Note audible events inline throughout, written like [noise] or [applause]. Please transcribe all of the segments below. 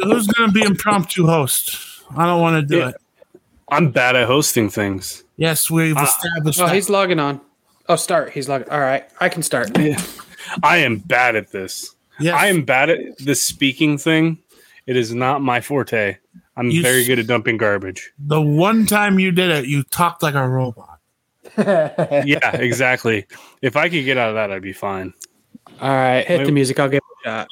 So who's going to be impromptu host? I don't want to do Yeah. it. I'm bad at hosting things. Yes, we've Ah. established Oh, that. he's logging on. Oh, start. He's logging. All right, I can start. [laughs] I am bad at this. Yes. I am bad at the speaking thing. It is not my forte. I'm You very good at dumping garbage. The one time you did it, you talked like a robot. [laughs] Yeah, exactly. If I could get out of that, I'd be fine. All right, hit the music. I'll give it a shot.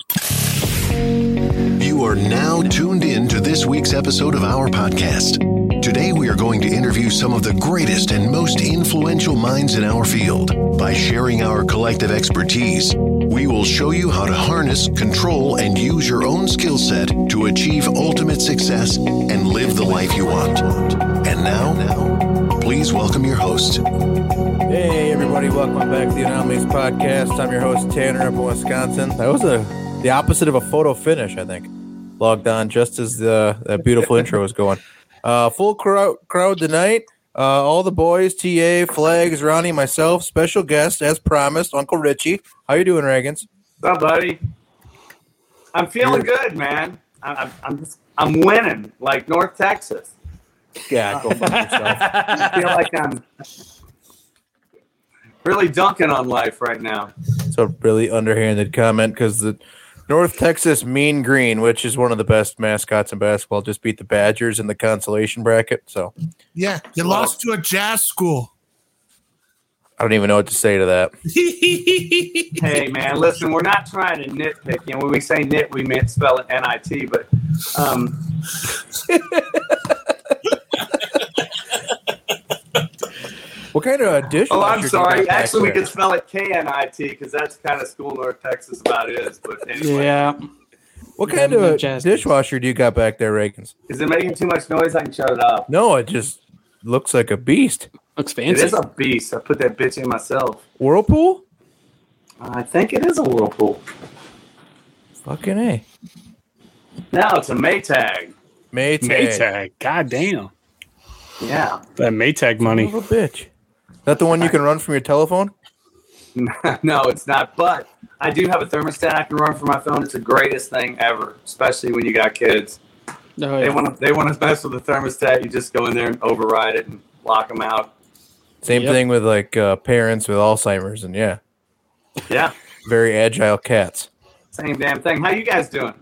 You are now tuned in to this week's episode of our podcast. Today, we are going to interview some of the greatest and most influential minds in our field. By sharing our collective expertise, we will show you how to harness, control, and use your own skill set to achieve ultimate success and live the life you want. And now, please welcome your host. Hey everybody, welcome back to the Anomalies Podcast. I'm your host Tanner up in Wisconsin. That was a the opposite of a photo finish, I think. Logged on just as the that beautiful intro was going. Uh, full crowd crowd tonight. Uh, all the boys, TA, Flags, Ronnie, myself, special guest as promised, Uncle Richie. How you doing, Ragains? What's up, buddy? I'm feeling good, man. I- I'm I'm just, I'm winning like North Texas. Yeah, go fuck yourself. [laughs] I feel like I'm really dunking on life right now. It's a really underhanded comment because the North Texas Mean Green, which is one of the best mascots in basketball, just beat the Badgers in the consolation bracket. So Yeah, you lost to a jazz school. I don't even know what to say to that. [laughs] Hey, man, listen, we're not trying to nitpick. You know, when we say nit, we meant spell it N-I-T, but um, [laughs] What kind of a dish? oh, I'm sorry. Actually, we could spell it K-N-I-T because that's kind of school North Texas about is. But anyway, Yeah. What kind no of a jazz dishwasher do you got back there, Ragains? is it making too much noise? I can shut it off. No, it just looks like a beast. Looks fancy. is a beast. I put that bitch in myself. Whirlpool? I think it is a whirlpool. Fucking a. Now it's a Maytag. Maytag. Maytag. God damn. Yeah. That Maytag money. Son of a bitch. Is that the one you can run from your telephone? [laughs] no, it's not. But I do have a thermostat I can run from my phone. It's the greatest thing ever, especially when you got kids. oh, They want to they want to mess with the thermostat. You just go in there and override it and lock them out. Same Yep. thing with like uh, parents with Alzheimer's and yeah, Yeah, very agile cats. same damn thing. How you guys doing?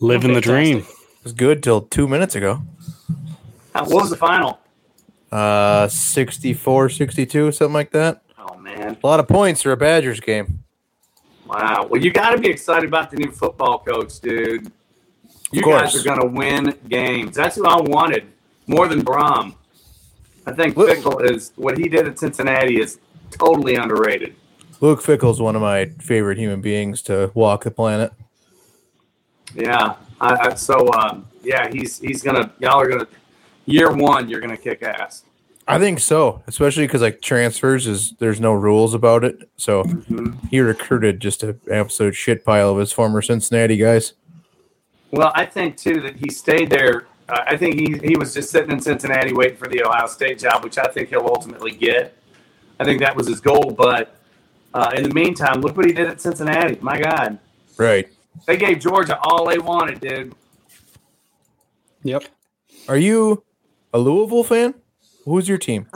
Living the dream. It was good till two minutes ago. How, what was the final? Uh, 64, 62, something like that. Oh man, A lot of points for a Badgers game. wow. Well, you got to be excited about the new football coach, dude. You guys are gonna win games. That's what I wanted more than Brom. I think Look- Fickell is what he did at Cincinnati is totally underrated. Luke Fickell is one of my favorite human beings to walk the planet. Yeah. I, I, so um, yeah, he's he's gonna y'all are gonna year one you're gonna kick ass. I think so, especially because like transfers is there's no rules about it. So he recruited just an absolute shit pile of his former Cincinnati guys. Well, I think too that he stayed there. Uh, I think he he was just sitting in Cincinnati waiting for the Ohio State job, which I think he'll ultimately get. I think that was his goal. But uh, in the meantime, look what he did at Cincinnati. My God, Right. they gave Georgia all they wanted, dude. Yep. Are you a Louisville fan? Who's your team?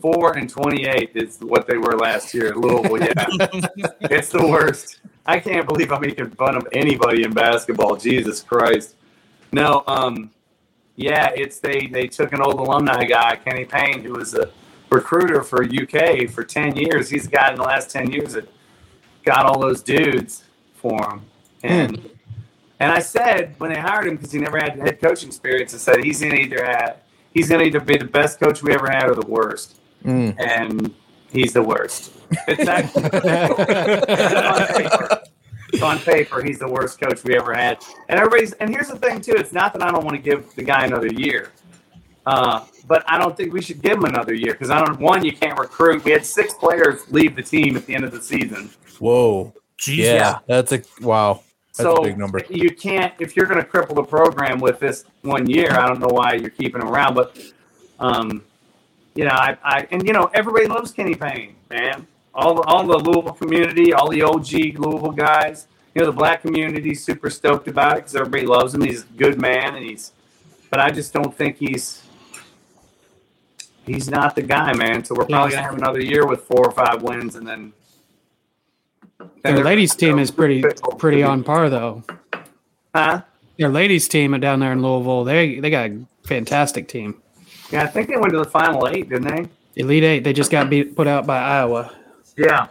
Four and twenty-eight is what they were last year Louisville. Yeah, [laughs] it's the worst. I can't believe I'm making fun of anybody in basketball. Jesus Christ. No, um, yeah, it's they they took an old alumni guy, Kenny Payne, who was a recruiter for UK for ten years. He's the guy in the last ten years that got all those dudes for him. And and I said when they hired him because he never had head coaching experience, I said he's gonna either have he's gonna either be the best coach we ever had or the worst. Mm. And he's the worst. It's actually on paper. It's on paper, he's the worst coach we ever had. And everybody's and here's the thing too, it's not that I don't want to give the guy another year. Uh, but I don't think we should give him another year because I don't one, you can't recruit. We had six players leave the team at the end of the season. Whoa. Jeez. Yeah, that's a wow. That's so a big number. you can't if you're going to cripple the program with this one year. I don't know why you're keeping him around, but um, you know, I, I and you know everybody loves Kenny Payne, man. All the all the Louisville community, all the OG Louisville guys. you know, the black community's super stoked about it because everybody loves him. He's a good man, and he's, but I just don't think he's, he's not the guy, man. So we're probably gonna have another year with four or five wins, and then. Then Their ladies team is pretty pretty on par though. Huh? Their ladies team down there in Louisville, they they got a fantastic team. Yeah, I think they went to the final eight, didn't they? Elite Eight, they just got beat put out by Iowa. Yeah.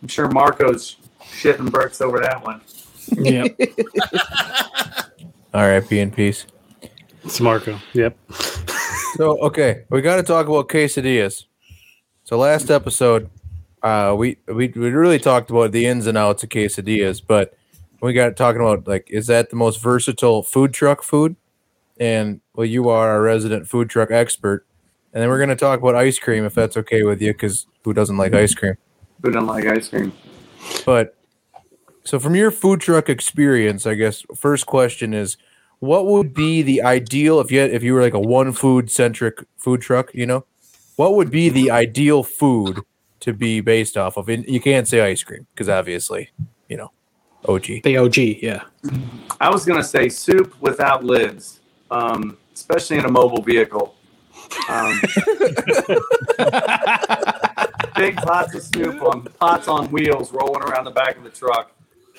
I'm sure Marco's shitting bricks over that one. Yeah. All right, be in peace. It's Marco. Yep. So okay, we got to talk about quesadillas. So last episode, uh, we we we really talked about the ins and outs of quesadillas, but we got talking about like, is that the most versatile food truck food? And well, you are our resident food truck expert, and then we're gonna talk about ice cream if that's okay with you, because who doesn't like ice cream? Who doesn't like ice cream? But so from your food truck experience, I guess first question is what would be the ideal if you had, if you were like a one food centric food truck, you know? What would be the ideal food to be based off of? And you can't say ice cream because obviously, you know, OG. the OG, yeah. I was gonna say soup without lids, um, especially in a mobile vehicle. Um, [laughs] big pots of soup on pots on wheels rolling around the back of the truck.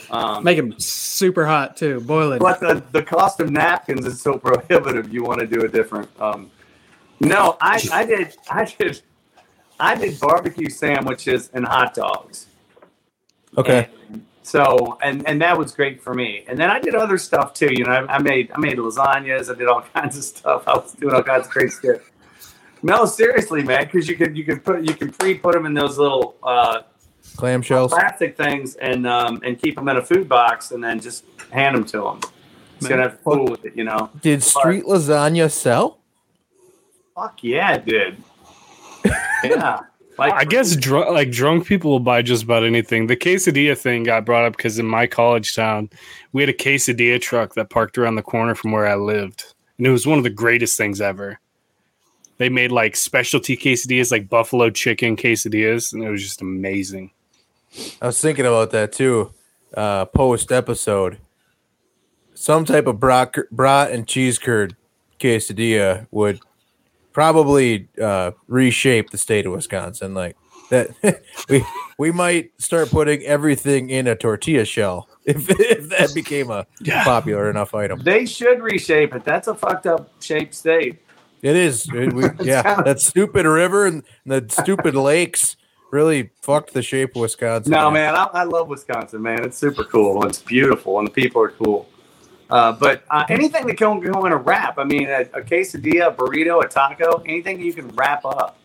Um, Make them super hot too, boiling. but the, the cost of napkins is so [laughs] prohibitive. You want to do it different. Um, no, I, I did I did I did barbecue sandwiches and hot dogs. Okay. And so and and that was great for me. And then I did other stuff too. You know, I, I made I made lasagnas. I did all [laughs] kinds of stuff. I was doing all kinds of crazy stuff. No, seriously, man, because you could you could put you can pre put them in those little uh, Clamshells. plastic things and um, and keep them in a food box and then just hand them to them. It's gonna have to fool with it, you know. Did street lasagna sell? Fuck yeah, it did. [laughs] yeah, like I guess dr- like drunk people will buy just about anything. The quesadilla thing got brought up because in my college town, we had a quesadilla truck that parked around the corner from where I lived, and it was one of the greatest things ever. They made like specialty quesadillas, like buffalo chicken quesadillas, and it was just amazing. I was thinking about that too. Uh, post episode, some type of brat, brat and cheese curd quesadilla would probably uh, reshape the state of Wisconsin. Like that, [laughs] we we might start putting everything in a tortilla shell [laughs] if, if that became a [laughs] Yeah. popular enough item. they should reshape it. That's a fucked up shaped state. It is, It- we- yeah. That stupid river and the stupid lakes really fucked the shape of Wisconsin. No, man, I, I love Wisconsin, man. It's super cool. It's beautiful, and the people are cool. Uh, but uh, anything that can go in a wrap, I mean, a, a quesadilla, a burrito, a taco, anything you can wrap up.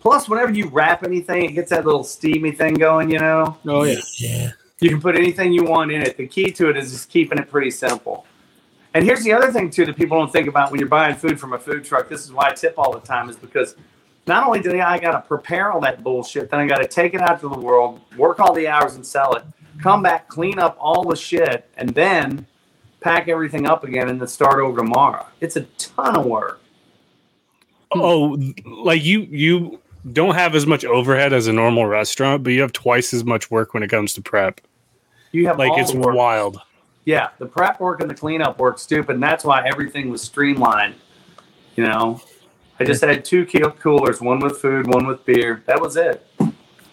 Plus, whenever you wrap anything, it gets that little steamy thing going, you know? Oh yeah. Yeah. You can put anything you want in it. The key to it is just keeping it pretty simple. And here's the other thing, too, that people don't think about when you're buying food from a food truck. This is why I tip all the time, is because not only do I got to prepare all that bullshit, then I got to take it out to the world, work all the hours and sell it, come back, clean up all the shit, and then pack everything up again and then start over tomorrow. It's a ton of work. Oh, like you you don't have as much overhead as a normal restaurant, but you have twice as much work when it comes to prep. You have Like all it's the work. wild. Yeah, the prep work and the cleanup work stupid, and that's why everything was streamlined. You know, I just had two keel coolers, one with food, one with beer. That was it.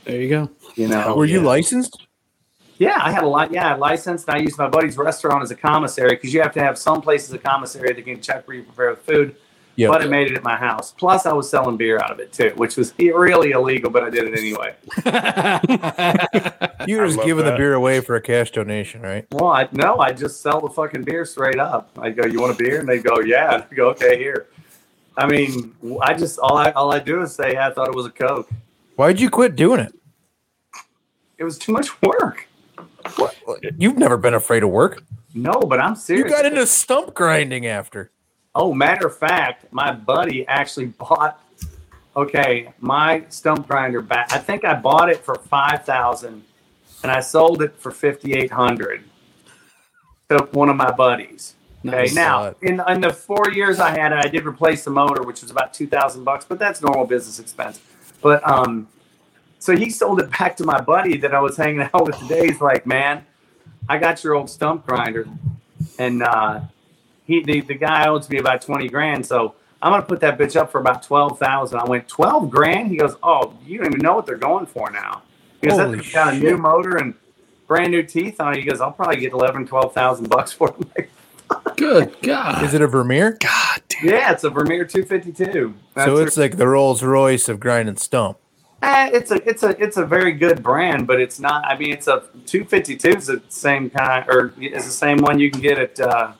There you go. You know, Were you licensed? Yeah, I had a lot. Yeah, I licensed. And I used my buddy's restaurant as a commissary because you have to have some places a commissary that can check where you prepare the food. Yeah. But I made it at my house. Plus, I was selling beer out of it too, which was really illegal, but I did it anyway. [laughs] [laughs] You were just love giving the beer away for a cash donation, right? Well, I no, I just sell the fucking beer straight up. I go, "You want a beer?" And they go, "Yeah." I go, "Okay, here." I mean, I just all I all I do is say, "I thought it was a Coke." Why'd you quit doing it? It was too much work. What? You've never been afraid of work. No, but I'm serious. You got into stump grinding after. Oh, matter of fact, my buddy actually [laughs] bought. Okay, my stump grinder back. I think I bought it for five thousand, and I sold it for fifty eight hundred to one of my buddies. Okay, now in in the four years I had it, I did replace the motor, which was about two thousand bucks, but that's normal business expense. But um, so he sold it back to my buddy that I was hanging out with today. He's like, man, I got your old stump grinder, and uh, he the, the guy owes me about twenty grand, so I'm gonna put that bitch up for about twelve thousand. I went twelve grand. He goes, oh, you don't even know what they're going for now. Because Holy that's got a new motor and brand new teeth on it. He goes, I'll probably get 11, 12,000 bucks for it. [laughs] Good [laughs] God. Is it a Vermeer? God damn. yeah, it's a Vermeer 252. That's so it's like the Rolls Royce of grind and stump. Eh, it's a it's a it's a very good brand, but it's not. I mean, it's a 252 is the same kind, or it's the same one you can get at uh,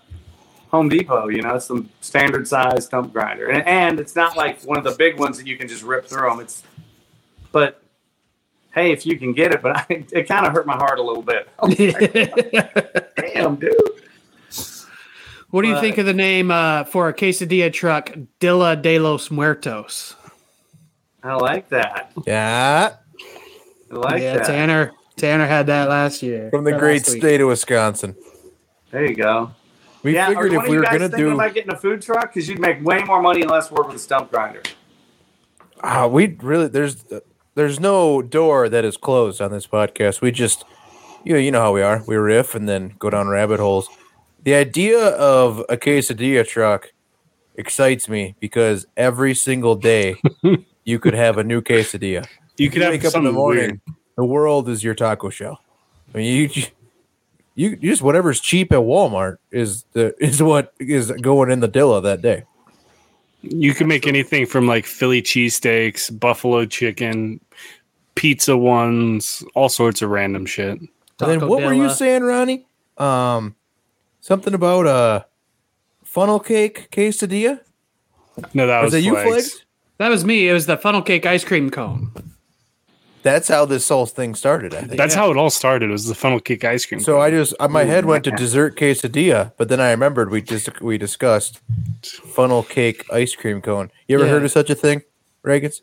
Home Depot. You know, it's some standard size stump grinder, and, and it's not like one of the big ones that you can just rip through them. It's, but hey, if you can get it, but I, it kind of hurt my heart a little bit. Like, [laughs] Damn, dude. what do you But- think of the name uh, for a quesadilla truck, Dilla de los Muertos? I like that. Yeah. I like yeah, that. Tanner. Tanner had that last year. From the great state of Wisconsin. There you go. We yeah, figured if we were gonna thinking do about getting a food truck because you'd make way more money and less work with a stump grinder. Ah, we really there's there's no door that is closed on this podcast. We just you know, you know how we are. We riff and then go down rabbit holes. The idea of a quesadilla truck excites me because every single day [laughs] you could have a new quesadilla. You could You have wake up in the morning, weird. the world is your taco shell. I mean, you, you, you just whatever's cheap at Walmart is the is what is going in the Dilla that day. You can make anything from like Philly cheesesteaks, buffalo chicken, pizza ones, all sorts of random shit. and then Taco what were you saying, Ronnie? Um, something about a funnel cake quesadilla. No, that Was was, that you, flags. Flags? That was me. It was the funnel cake ice cream cone. That's how this whole thing started. I think. That's how it all started. Was the funnel cake ice cream? so I just uh, my head went to dessert quesadilla, but then I remembered we just we discussed funnel cake ice cream cone. You ever Yeah. heard of such a thing, Ragains?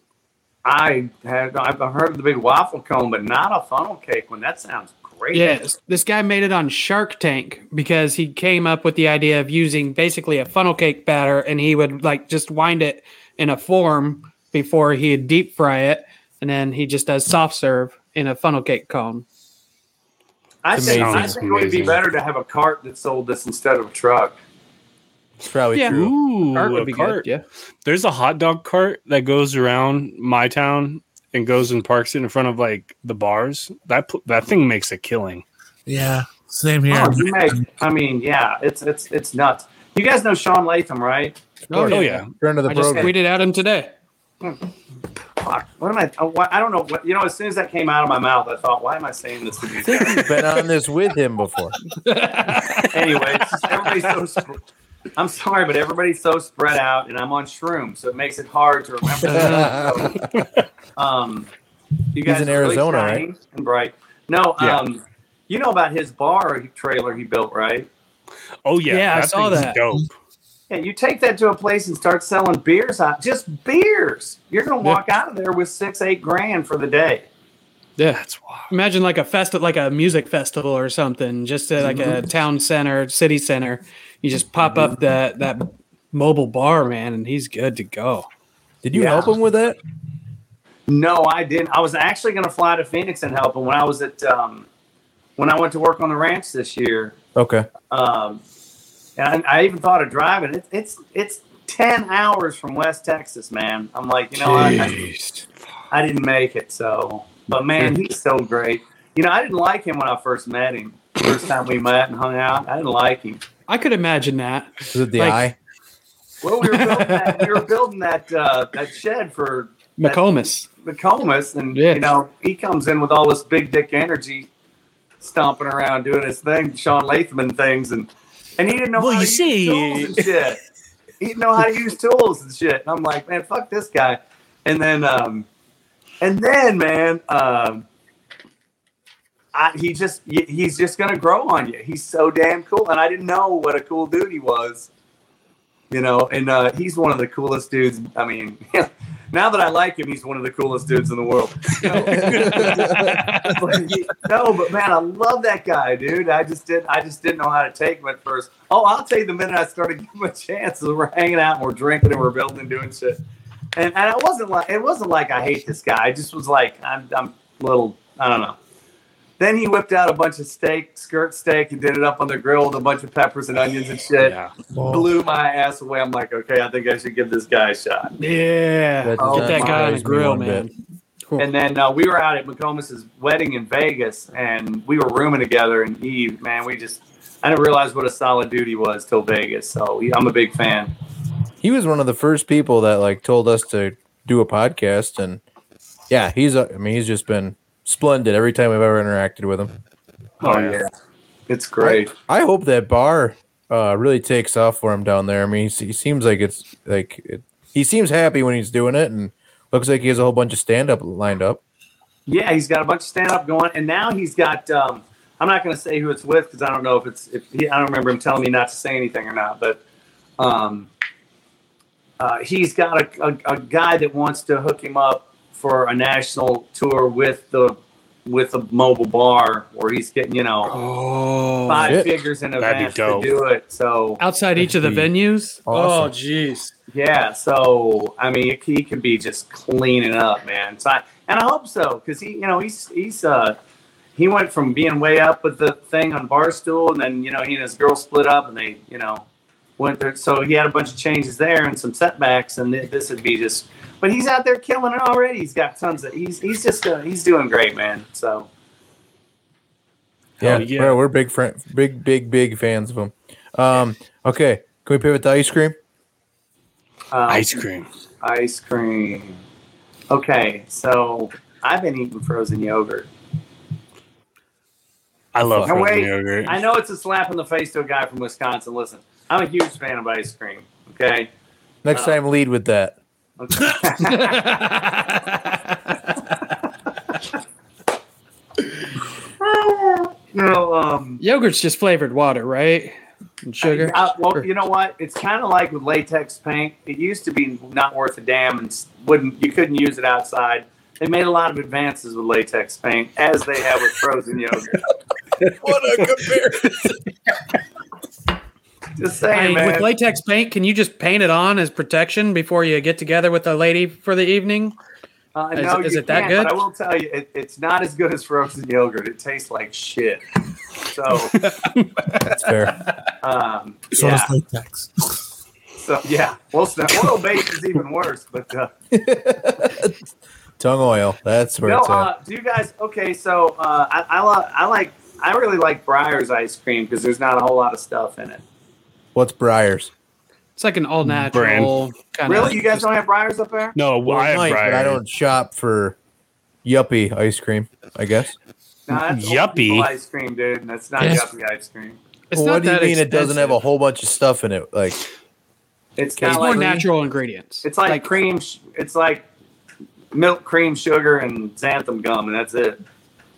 I had I've heard of the big waffle cone, but not a funnel cake one. That sounds great. Yes, this guy made it on Shark Tank because he came up with the idea of using basically a funnel cake batter, and he would like just wind it in a form before he'd deep fry it, and then he just does soft serve in a funnel cake cone. I It's think, I think it would be better to have a cart that sold this instead of a truck. It's probably Yeah. true. Ooh, Cart a would be cart. good. Yeah, There's a hot dog cart that goes around my town and goes and parks it in front of like the bars. That that thing makes a killing. Yeah, same here. Oh, you make, I mean, yeah, it's it's it's nuts. You guys know Sean Latham, right? Oh, Oh yeah. yeah, Friend of the I just program. tweeted at him today. Fuck. What am I? oh, what- I don't know. What, you know, as soon as that came out of my mouth, I thought, why am I saying this to these guys? You've been on this with him before. [laughs] anyway, everybody's so. Sp- I'm sorry, but everybody's so spread out, and I'm on shrooms, so it makes it hard to remember. [laughs] um, you guys in are really Arizona, shiny And bright. No, Yeah. um, you know about his bar trailer he built, right? oh yeah. Yeah, I saw that. Dope. Yeah, you take that to a place and start selling beers out, just beers. You're gonna walk out of there with six, eight grand for the day. Yeah, That's wild. imagine like a fest, like a music festival or something, just at like a town center, city center. You just pop up that that mobile bar, man, and he's good to go. Did you Yeah. help him with that? No, I didn't. I was actually going to fly to Phoenix and help him when I was at um, when I went to work on the ranch this year. Okay. Um, and I, I even thought of driving. It, it's it's ten hours from West Texas, man. I'm like, you know, I, I, I didn't make it. So, but man, he's so great. You know, I didn't like him when I first met him. First time we met and hung out, I didn't like him. I could imagine that. It the Like- eye? Well, we were building [laughs] that, we were building that uh, that shed for McComas. McComas, and Yeah. you know he comes in with all this big dick energy, stomping around doing his thing, Sean Latham and things, and and he didn't know Well, how you to see- use tools and shit. He didn't know how to use tools and shit. And I'm like, man, fuck this guy. And then, um, and then, man, um, I, he just he's just gonna grow on you. He's so damn cool, and I didn't know what a cool dude he was. You know, and uh, he's one of the coolest dudes. I mean, [laughs] now that I like him, he's one of the coolest dudes in the world. [laughs] [laughs] No, but man, I love that guy, dude. I just didn't. I just didn't know how to take him at first. Oh, I'll tell you the minute I started [laughs] giving him a chance. We're hanging out and we're drinking and we're building and doing shit. And and it wasn't like it wasn't like I hate this guy. I just was like I'm I'm a little I don't know. Then he whipped out a bunch of steak, skirt steak, and did it up on the grill with a bunch of peppers and onions and shit. Yeah. Blew my ass away. I'm like, okay, I think I should give this guy a shot. Yeah. That Oh, Get that guy on the grill, man. Cool. And then uh, we were out at McComas's wedding in Vegas, and we were rooming together. And he, man, we just, I didn't realize what a solid dude he was till Vegas. So he, I'm a big fan. He was one of the first people that like told us to do a podcast, and yeah, he's. A, I mean, he's just been splendid every time I've ever interacted with him. Oh yeah, it's great. I hope that bar uh, really takes off for him down there. I mean, he, he seems like it's like it, he seems happy when he's doing it, and looks like he has a whole bunch of stand up lined up. Yeah, he's got a bunch of stand up going, and now he's got. Um, I'm not going to say who it's with because I don't know if it's. If he, I don't remember him telling me not to say anything or not, but um, uh, he's got a, a, a guy that wants to hook him up for a national tour with the with a mobile bar where he's getting you know Oh. five shit. figures in advance to do it. So Outside each of the That'd be venues? Oh, jeez. yeah, so I mean, he could be just cleaning up, man. So I, and I hope so because he, you know, he's he's uh he went from being way up with the thing on Barstool, and then you know he and his girl split up, and they you know went there. So he had a bunch of changes there and some setbacks, and th- this would be just. But he's out there killing it already. He's got tons of. He's he's just uh, he's doing great, man. So Yeah, yeah. We're, we're big friend, big, big, big fans of him. Um, okay, can we pivot to ice cream? um, Ice cream. ice cream. Okay, so I've been eating frozen yogurt. I love Now, frozen wait, yogurt. I know it's a slap in the face to a guy from Wisconsin. Listen, I'm a huge fan of ice cream. Okay. Next Uh, time, lead with that. Okay. you know, um, Yogurt's just flavored water, right? And sugar. I- well, you know what? It's kind of like with latex paint. It used to be not worth a damn, and wouldn't you couldn't use it outside. They made a lot of advances with latex paint, as they have with frozen yogurt. [laughs] What a comparison! [laughs] [laughs] Just saying, mean, man. with latex paint, can you just paint it on as protection before you get together with a lady for the evening? Uh, Is- no, is you it that good? But I will tell you, it, it's not as good as frozen yogurt. It tastes like shit. So, [laughs] That's fair. um, So yeah. does latex. So yeah, well, snow- oil based is even worse. But uh, [laughs] Tung oil. That's where no, it's at. uh, do you guys? Okay, so uh, I I, lo- I like I really like Breyer's ice cream because there's not a whole lot of stuff in it. What's Breyer's? It's like an all natural kind of. Really, you guys don't have Breyer's up there? no, Well, I I have might, but I don't shop for yuppie ice cream. I guess. No, that's old Yuppie. ice cream, dude. That's not Yes. yuppie ice cream. It's Well, what do you that mean it doesn't have a whole bunch of stuff in it? Like, It's It's not more like natural ingredients. It's like, cream. sh- It's like milk, cream, sugar, and xanthan gum, and that's it.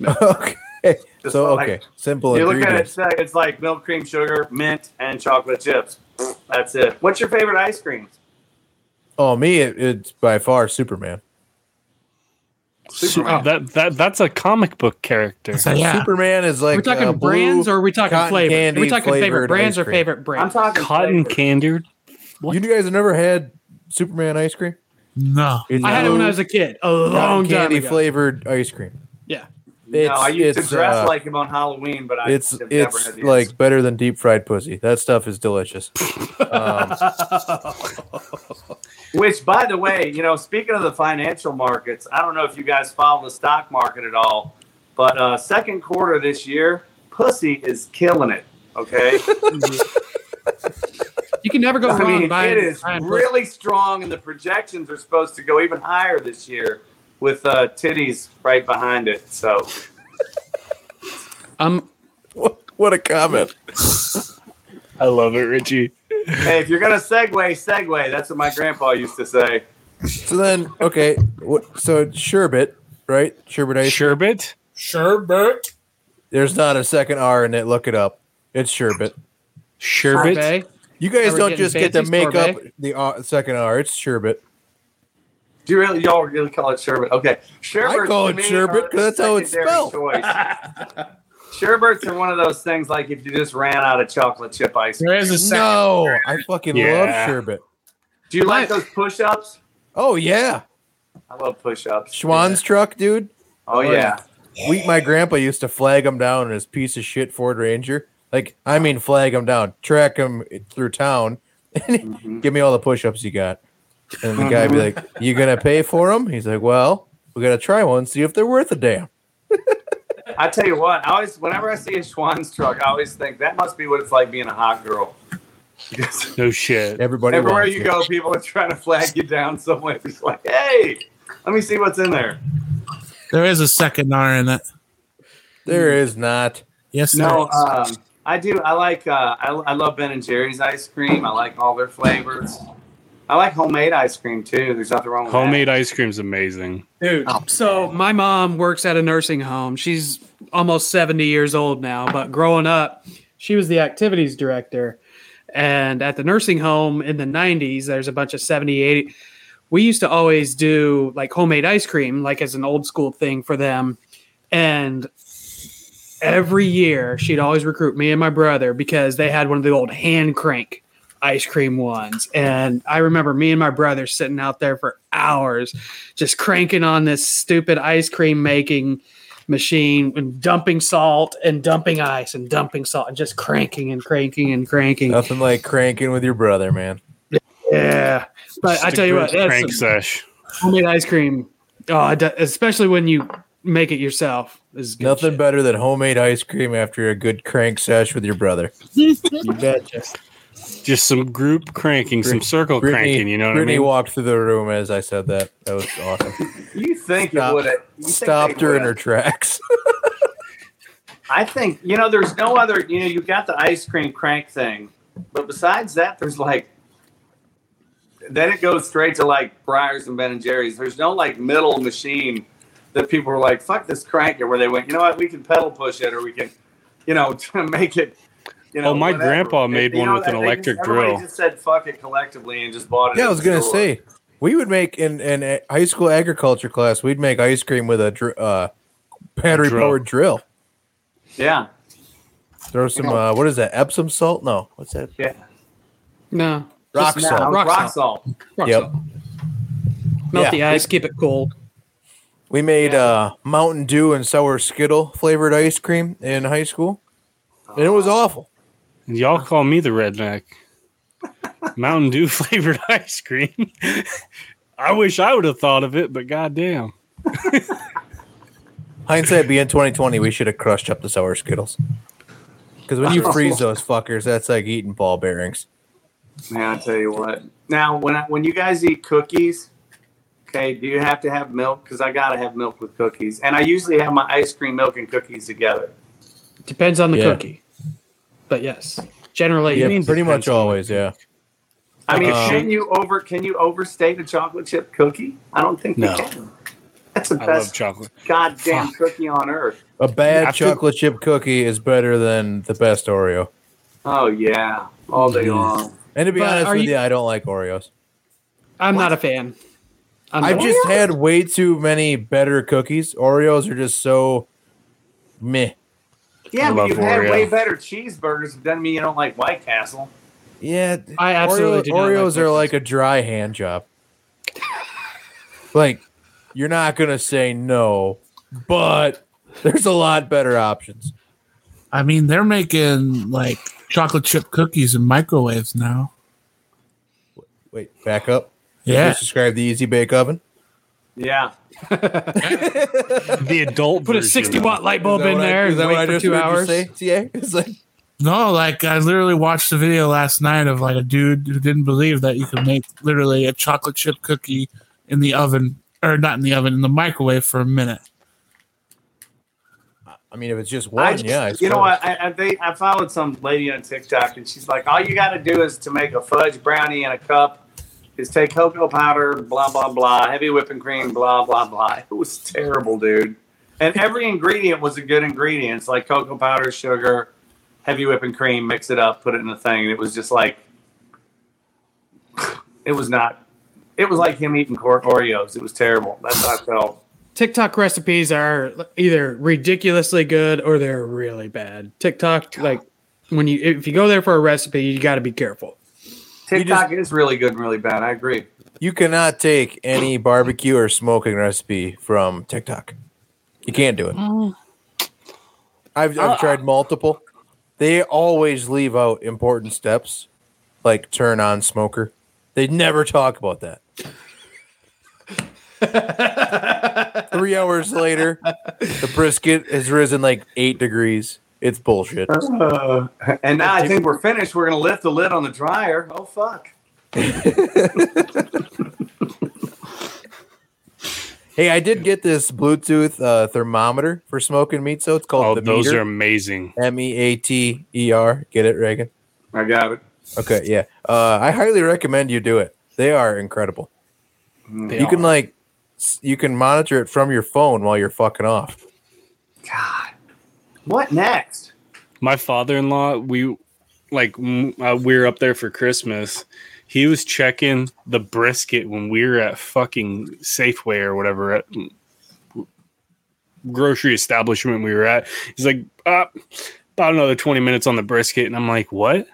[laughs] okay. [laughs] Just So like- okay, simple You look at it, it's like- it's like milk, cream, sugar, mint, and chocolate chips. That's it. What's your favorite ice cream? Oh, me, it, it's by far Superman. Superman. That that that's a comic book character. So, yeah. Superman is like We're talking uh, brands or are we talking cotton flavor? Are we talking favorite brands or favorite favorite I'm talking Cotton flavor. candy. You guys have never had Superman ice cream? No. It's I had it when I was a kid, a cotton long time candy ago. flavored ice cream. Yeah. No, I used to dress uh, like him on Halloween, but I it's have never it's had the like better than deep fried pussy. That stuff is delicious. Um, [laughs] Which, by the way, you know, speaking of the financial markets, I don't know if you guys follow the stock market at all, but uh, second quarter this year, pussy is killing it. Okay, [laughs] You can never go I wrong mean, buying it is buying pussy. really strong, and the projections are supposed to go even higher this year with uh, titties right behind it. So, Um, what, what a comment. [laughs] I love it, Richie. hey, if you're gonna segue, segue. That's what my grandpa used to say. So then, okay, what, so sherbet, right? Sherbet ice. Sherbet. Sherbert. There's not a second R in it. Look it up. It's sherbet. Sherbet. sorbet. You guys don't just get to fancy? make up the uh, second R. It's sherbet. Do you really, y'all really call it sherbet? Okay, sherbet. I call it sherbet 'cause that's how it's spelled. [laughs] Sherbets are one of those things like if you just ran out of chocolate chip ice. cream. There is a second. No, I fucking Yeah. love sherbet. Do you like those push-ups? Oh yeah, I love push-ups. Schwan's truck, dude. Oh Oh, yeah. we my grandpa used to flag him down in his piece of shit Ford Ranger. Like I mean, flag him down, track him through town, [laughs] and mm-hmm. give me all the push-ups you got. And the guy be like, "You gonna pay for them?" He's like, "Well, we gotta try one, see if they're worth a damn." [laughs] I tell you what, I always, whenever I see a Schwan's truck, I always think that must be what it's like being a hot girl. No [laughs] shit. Everybody, everywhere you it. go, people are trying to flag you down somewhere. It's like, hey, let me see what's in there. There is a second R in it. There is not. Yes, No, um, I do. I like. Uh, I, I love Ben and Jerry's ice cream. I like all their flavors. I like homemade ice cream too. There's nothing wrong with Homemade ice cream's amazing. Dude, oh, so my mom works at a nursing home. She's almost 70 years old now, but growing up, she was the activities director. And at the nursing home in the 90s, there's a bunch of 70, 80. We used to always do like homemade ice cream, like as an old school thing for them. And every year, she'd always recruit me and my brother because they had one of the old hand crank ice cream ones. And I remember me and my brother sitting out there for hours just cranking on this stupid ice cream making machine and dumping salt and dumping ice and dumping salt and just cranking and cranking and cranking. Nothing like cranking with your brother, man. Yeah. But Just I a tell you what, that's crank some sesh. homemade ice cream. Oh, do- especially when you make it yourself is good Nothing shit. better than homemade ice cream after a good crank sesh with your brother. [laughs] you betcha. Just some group cranking, some circle Brittany, cranking. You know what Brittany I mean? walked through the room as I said that. That was awesome. [laughs] You think Stop- it would have Stopped her in her tracks. [laughs] I think you know. There's no other. You know, you've got the ice cream crank thing, but besides that, there's like. Then it goes straight to like Breyers and Ben and Jerry's. There's no like middle machine that people were like, "Fuck this crank it," where they went, you know what, we can pedal push it, or we can, you know, [laughs] to make it. You know, Oh, my whatever." grandpa made You one know, with an they just- electric everybody drill. Just said fuck it collectively and just bought it. yeah, I was gonna store. say we would make in in a high school agriculture class. We'd make ice cream with a dr- uh, battery powered drill. Yeah, Throw some uh, what is that? Epsom salt? No, what's that? yeah. No. Rock Just salt. Rock, Rock salt. rock Yep. salt. Melt Yeah. the ice, keep it cold. We made uh, Mountain Dew and sour Skittle flavored ice cream in high school, and it was awful. And y'all call me the redneck. Mountain Dew [laughs] flavored ice cream. I wish I would have thought of it, but goddamn. [laughs] Hindsight being twenty twenty, we should have crushed up the sour Skittles. Because when you [laughs] freeze those fuckers, that's like eating ball bearings. Man, I tell you what. Now, when I, when you guys eat cookies, okay, do you have to have milk? Because I gotta have milk with cookies, and I usually have my ice cream, milk, and cookies together. Depends on the Yeah. cookie. But yes, generally, Yeah, mean pretty much always. Yeah. I mean, Um, can you over can you overstate a chocolate chip cookie? I don't think No. you can. That's the I love best chocolate. goddamn Fuck. cookie on earth. A bad After- chocolate chip cookie is better than the best Oreo. Oh yeah, all day Mhm. long. And to be But honest with you- you, I don't like Oreos. I'm not a fan. I'm I've not- just had way too many better cookies. Oreos are just so meh. Yeah, I but you've had way better cheeseburgers. It doesn't mean you don't like White Castle. Yeah, I absolutely Oreo- do not like Oreos are like a dry hand job. like you're not gonna say no, but there's a lot better options. I mean, they're making like chocolate chip cookies in microwaves now. Wait, back up. Yeah. Just describe the Easy Bake Oven. Yeah, [laughs] The adult Put a 60 watt light bulb in what I- there is that what I for just two hours. say, TA? It's like No, like I literally watched a video last night of like a dude who didn't believe that you could make literally a chocolate chip cookie in the oven, or not in the oven, in the microwave for a minute. I mean, if it's just I one, just, yeah. I you know what? I, I, they, I followed some lady on TikTok, and she's like, "All you got to do is to make a fudge brownie in a cup is take cocoa powder, blah blah blah, heavy whipping cream, blah blah blah." It was terrible, dude. And every ingredient was a good ingredient. It's like cocoa powder, sugar, heavy whipping cream, mix it up, put it in the thing. And it was just like, [sighs] it was not. It was like him eating cor- Oreos. It was terrible. That's how I felt. TikTok recipes are either ridiculously good or they're really bad. TikTok, like when you if you go there for a recipe, you got to be careful. TikTok is really good and really bad. I agree. You cannot take any barbecue or smoking recipe from TikTok. You can't do it. Mm. I've, Uh, I've tried multiple. They always leave out important steps, like turn on smoker. They never talk about that. [laughs] Three hours later, the brisket has risen like eight degrees. It's bullshit. Uh, and now I think we're finished. We're gonna lift the lid on the dryer. Oh fuck! [laughs] Hey, I did get this Bluetooth uh, thermometer for smoking meat. So it's Oh, called the those meter. are amazing. M E A T E R. Get it, Reagan? I got it. Okay, yeah. Uh, I highly recommend you do it. They are incredible. They you can are. like, you can monitor it from your phone while you're fucking off. God, what next? my father-in-law we like uh, we were up there for christmas he was checking the brisket when we were at fucking safeway or whatever at grocery establishment we were at he's like ah, about another 20 minutes on the brisket and i'm like what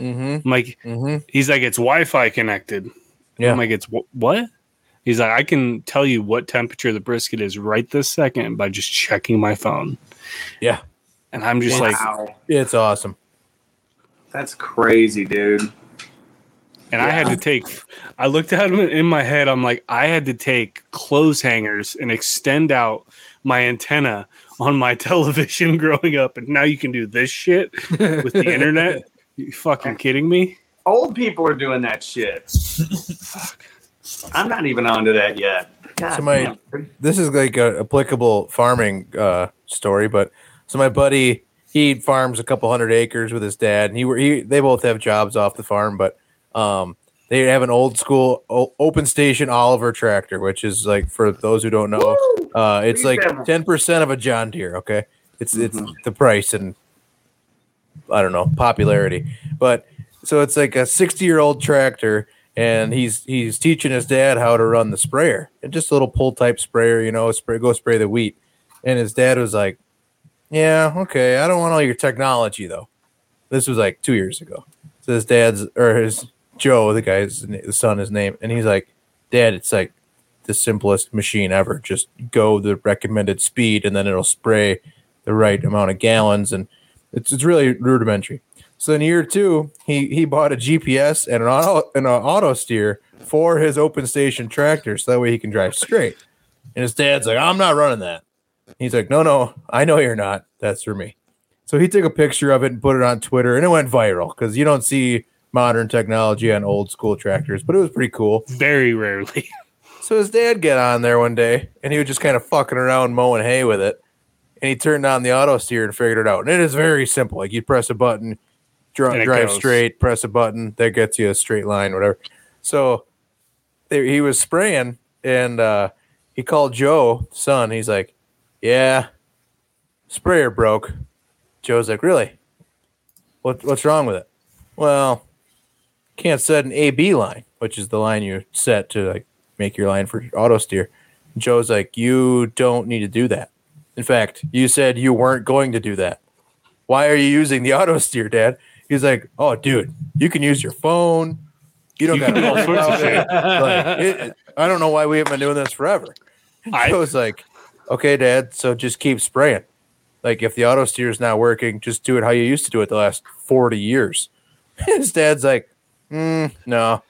Mm-hmm. i'm like Mm-hmm. he's like it's wi-fi connected Yeah. i'm like it's wh- what he's like i can tell you what temperature the brisket is right this second by just checking my phone Yeah. and i'm just like It's awesome. that's crazy, dude. And I had to take, I looked at him in my head. I'm like, I had to take clothes hangers and extend out my antenna on my [laughs] television growing up. And now you can do this shit with the internet. [laughs] You fucking kidding me? Old people are doing that shit. [laughs] I'm not even onto that yet. God So my- damn. This is like a applicable farming uh, story, but so my buddy he farms a couple hundred acres with his dad, and he were he they both have jobs off the farm, but um, they have an old school o- open station Oliver tractor, which is like for those who don't know, uh, it's like ten percent of a John Deere. Okay, it's it's the price and I don't know popularity, but so it's like a sixty year old tractor, and mm-hmm. he's he's teaching his dad how to run the sprayer, and just a little pull type sprayer, you know, spray go spray the wheat, and his dad was like, "Yeah, okay, I don't want all your technology though." This was like two years ago. So his dad's or his Joe, the guy's the son, his name, and he's like, "Dad, it's like the simplest machine ever. Just go the recommended speed, and then it'll spray the right amount of gallons, and it's it's really rudimentary." So in year two, he he bought a GPS and an auto and an auto steer for his open station tractor, so that way he can drive straight. And his dad's like, "I'm not running that." He's like, "No, no, I know you're not. That's for me." So he took a picture of it and put it on Twitter, and it went viral because you don't see modern technology on old school tractors, but it was pretty cool. Very rarely. [laughs] So his dad get on there one day, and he was just kind of fucking around mowing hay with it, and he turned on the auto steer and figured it out. And it is very simple. Like you press a button, it drive goes. straight, press a button, that gets you a straight line, whatever. So there, he was spraying, and uh, he called Joe, son. He's like, "Yeah, sprayer broke." Joe's like, "Really? What what's wrong with it?" Well, can't set an AB line, which is the line you set to like make your line for auto steer. Joe's like, "You don't need to do that. In fact, you said you weren't going to do that. Why are you using the auto steer, Dad?" He's like, "Oh, dude, you can use your phone. You don't got do all sorts of shit. [laughs] Like, it, I don't know why we haven't been doing this forever." [laughs] I- was like, "Okay, Dad, so just keep spraying. Like if the auto steer is not working, just do it how you used to do it the last forty years." [laughs] His dad's like, mm, "No,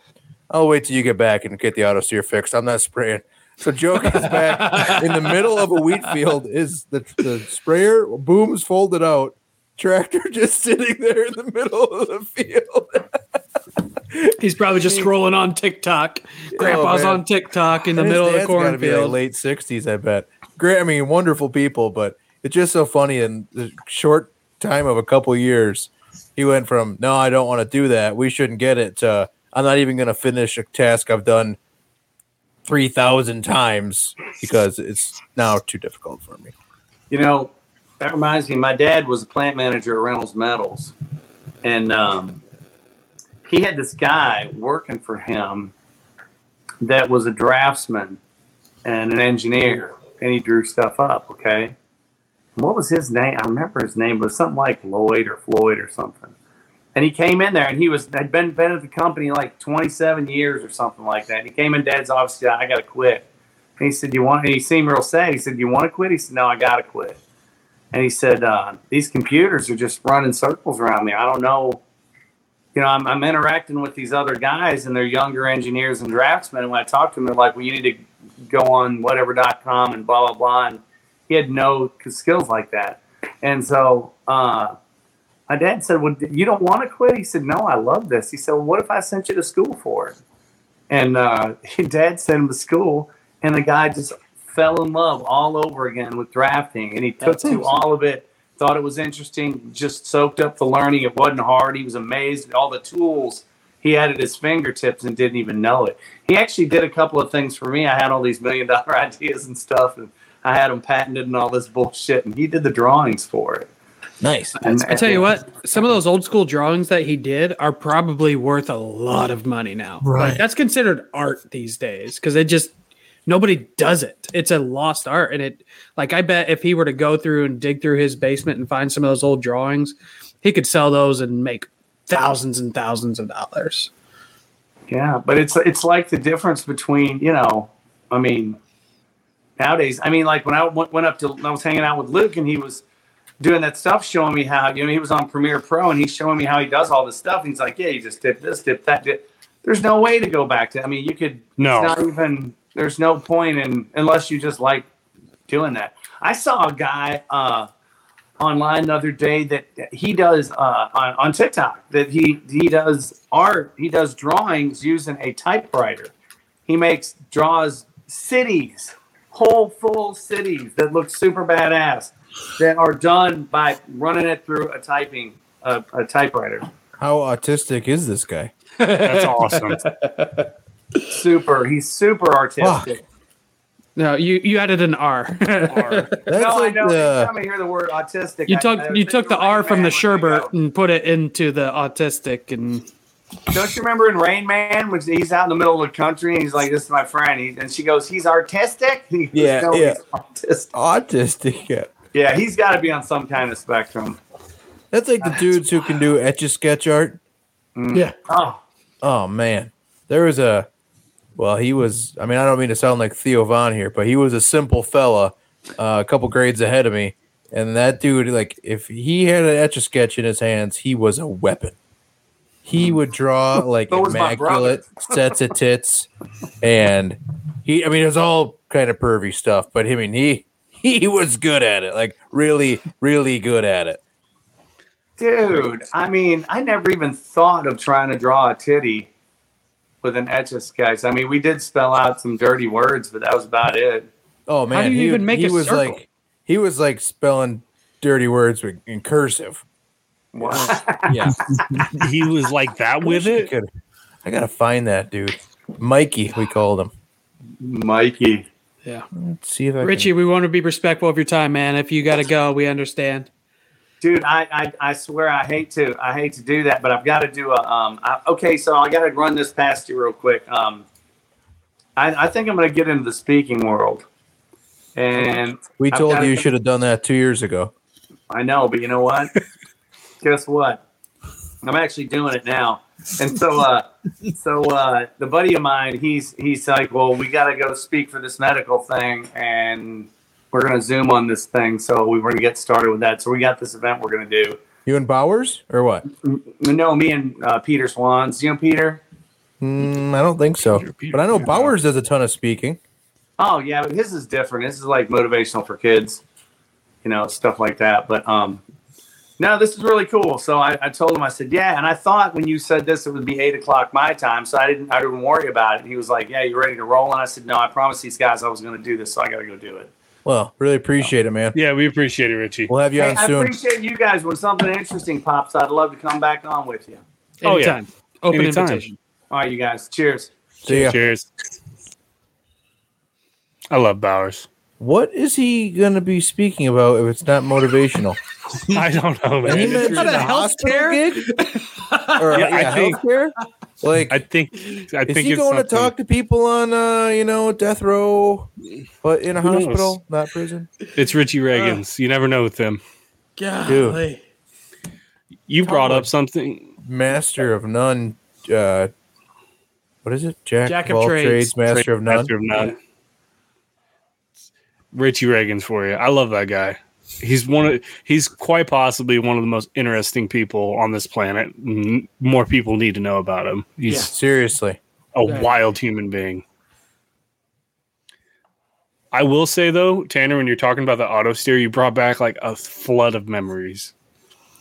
I'll wait till you get back and get the auto steer fixed. I'm not spraying." So Joe comes back in the middle of a wheat field. Is the the sprayer booms folded out, tractor [laughs] just sitting there in the middle of the field. He's probably just scrolling on TikTok. Oh, Grandpa's Oh, on TikTok in the And middle of the dad's gotta be, like, cornfield. late sixties, I bet. Great, I mean, wonderful people, but it's just so funny. In the short time of a couple years, he went from "No, I don't want to do that. We shouldn't get it." to "I'm not even going to finish a task I've done three thousand times because it's now too difficult for me." You know, that reminds me. My dad was a plant manager at Reynolds Metals, and um, he had this guy working for him that was a draftsman and an engineer, and he drew stuff up. Okay, what was his name? I remember his name was something like Lloyd or Floyd or something. And he came in there, and he was had been been at the company like 27 years or something like that. And he came in Dad's office. I got to quit. And he said, "You want?" And he seemed real sad. He said, "You want to quit?" He said, "No, I gotta quit." And he said, uh, "These computers are just running circles around me. I don't know." You know, I'm, I'm interacting with these other guys, and they're younger engineers and draftsmen. And when I talk to them, they're like, "Well, you need to go on whatever.com and blah blah blah." And he had no skills like that. And so uh, my dad said, "Well, you don't want to quit?" He said, "No, I love this." He said, well, "What if I sent you to school for it?" And uh, [laughs] dad sent him to school, and the guy just fell in love all over again with drafting, and he took That's to awesome. all of it. Thought it was interesting, just soaked up the learning. It wasn't hard. He was amazed at all the tools he had at his fingertips and didn't even know it. He actually did a couple of things for me. I had all these million dollar [laughs] ideas and stuff, and I had them patented and all this bullshit, and he did the drawings for it. Nice. And I tell you what, some of those old school drawings that he did are probably worth a lot of money now. Right. Like, that's considered art these days because it just nobody does it. It's a lost art, and it like I bet if he were to go through and dig through his basement and find some of those old drawings, he could sell those and make thousands and thousands of dollars. Yeah, but it's it's like the difference between you know, I mean, nowadays, I mean, like when I went, went up to, I was hanging out with Luke and he was doing that stuff, showing me how you know he was on Premiere Pro and he's showing me how he does all this stuff. And he's like, yeah, you just dip this, dip that, dip. There's no way to go back to. I mean, you could. No. It's not even. There's no point in unless you just like doing that. I saw a guy uh, online the other day that he does uh, on, on TikTok that he he does art. He does drawings using a typewriter. He makes draws cities, whole full cities that look super badass that are done by running it through a typing a, a typewriter. How autistic is this guy? That's awesome. [laughs] Super. He's super artistic. No, you you added an R. [laughs] [laughs] That's no, like I know. the- Anytime I hear the word autistic, you I- took I you took the R from the Man when sherbet and put it into the autistic and Don't you remember in Rain Man when he's out in the middle of the country and he's like, "This is my friend," he, and she goes, "He's artistic." [laughs] He goes, Yeah, "No, yeah. he's autistic. autistic. Yeah. Yeah, he's got to be on some kind of spectrum. That's like the dudes who can do etch a sketch art. Mm. yeah. Oh, Oh man, there was a. Well, he was. I mean, I don't mean to sound like Theo Von here, but he was a simple fella, uh, a couple grades ahead of me. And that dude, like, if he had an etch a sketch in his hands, he was a weapon. He would draw [laughs] like So was my immaculate sets of tits, and he. I mean, it was all kind of pervy stuff, but I mean, he [laughs] he was good at it, like really, really good at it. dude. I mean, I never even thought of trying to draw a titty with an etch a sketch. I mean, we did spell out some dirty words, but that was about it. Oh man, How do you he, even make he a was circle? like he was like spelling dirty words with, in cursive. Wow. [laughs] Yeah, he was like that with I it. could- I gotta find that dude, Mikey. We called him. Mikey. Yeah. Let's see if I Richie, we want to be respectful of your time, man. If you got to go, we understand. Dude, I, I I swear I hate to I hate to do that, but I've got to do a um. I, okay, so I got to run this past you real quick. Um, I, I think I'm going to get into the speaking world, and We I've told you you should have done that two years ago. I know, but you know what? [laughs] Guess what? I'm actually doing it now. And so, uh, so uh, the buddy of mine, he's he's like, well, we got to go speak for this medical thing, and we're gonna zoom on this thing. So we were gonna get started with that. So we got this event we're gonna do. You and Bowers or what? No, me and uh, Peter Swans. You know Peter? Mm, I don't think so. But I know Bowers does a ton of speaking. Oh yeah, but his is different. This is like motivational for kids, you know, stuff like that. But um, no, this is really cool. So I, I told him, I said, yeah, and I thought when you said this, it would be eight o'clock my time, so I didn't, I didn't worry about it. And he was like, yeah, you ready to roll? And I said, no, I promised these guys I was going to do this, so I got to go do it. Well, really appreciate it, man. Yeah, we appreciate it, Richie. We'll have you Hey, on I soon. appreciate you guys. When something interesting pops, I'd love to come back on with you. Oh, yeah. Anytime. Open Anytime. invitation. All right, you guys. Cheers. See ya. Cheers. I love Bowers. What is he going to be speaking about if it's not motivational? [laughs] I don't know, And he man. mentioned Not a a hospital healthcare? [laughs] gig? or Yeah, I yeah, think- healthcare? Like, I think I is think he it's going to talk to people on, uh, you know, death row, but in a Who knows? hospital, not prison? It's Richie Ragains. you never know with him. Golly. You brought up something. Master of none. Uh, what is it? Jack, Jack of of all trades. trades, master of none. Master of none. Richie Ragains for you. I love that guy. He's one of he's quite possibly one of the most interesting people on this planet. M- More people need to know about him. He's Yeah. Seriously. a Right. wild human being. I will say though, Tanner, when you're talking about the auto steer, you brought back like a flood of memories.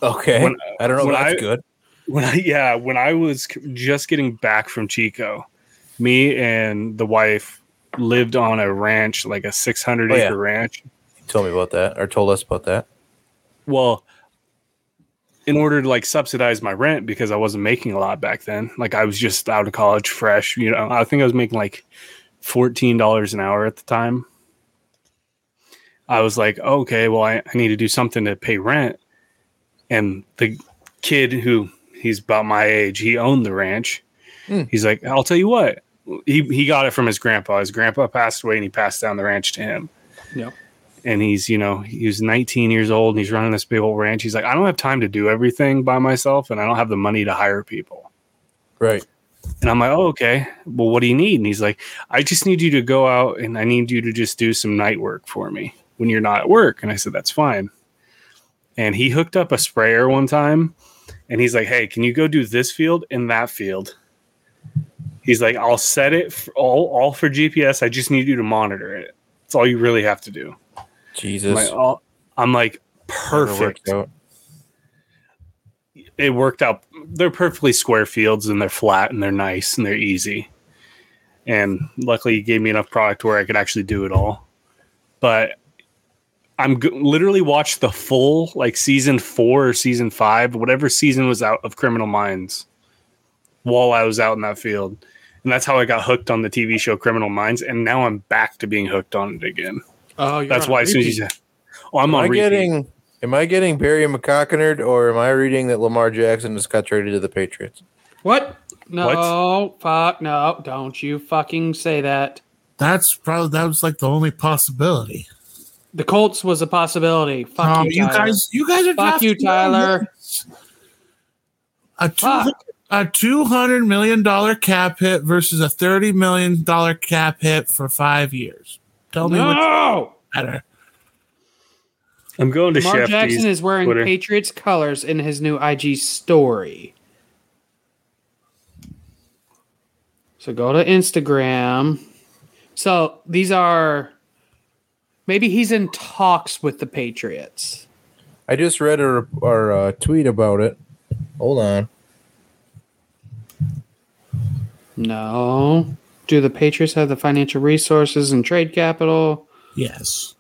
Okay. When- I don't know. when if That's I- good. When I yeah, when I was just getting back from Chico, me and the wife lived on a ranch, like a 600 Oh, acre yeah. ranch. You told me about that, or told us about that. Well, in order to like subsidize my rent because I wasn't making a lot back then. Like I was just out of college, fresh. You know, I think I was making like fourteen dollars an hour at the time. I was like, okay, well, I, I need to do something to pay rent. And the kid who he's about my age, he owned the ranch. Hmm. He's like, I'll tell you what. He he got it from his grandpa. His grandpa passed away, and he passed down the ranch to him Yep. And he's you know he was 19 years old and he's running this big old ranch. He's like i don't have time to do everything by myself and i don't have the money to hire people. Right. and i'm like oh okay. Well what do you need? And he's like i just need you to go out and i need you to just do some night work for me when you're not at work. And i said that's fine. And he hooked up a sprayer one time and he's like hey can you go do this field and that field? He's like i'll set it for all, all for gps i just need you to monitor it. That's all you really have to do Jesus. I'm like, oh, I'm like worked perfect. It worked out. They're perfectly square fields and they're flat and they're nice and they're easy. And luckily, he gave me enough product where I could actually do it all. But I'm g- literally watched the full like season four or season five, whatever season was out of Criminal Minds, while I was out in that field. And that's how I got hooked on the TV show Criminal Minds. And now I'm back to being hooked on it again. Oh, you're That's on a why as soon as you repeat. say, "Oh, I'm Am on I repeat." getting? Am I getting Barry McCockernerd, or am I reading that Lamar Jackson just got traded to the Patriots? what? No, fuck, no! Don't you fucking say that. That's probably that was like the only possibility. The Colts was a possibility. Fuck Um, you, you guys, you guys are Fuck you, Tyler. A two, a two hundred million dollar cap hit versus a thirty million dollar cap hit for five years. Tell me what's No, better. I'm going to Lamar Schefter's Jackson is wearing Twitter. Patriots colors in his new IG story. So go to Instagram. So these are maybe he's in talks with the Patriots. I just read a, or a tweet about it. Hold on. No. Do the Patriots have the financial resources and trade capital? Yes.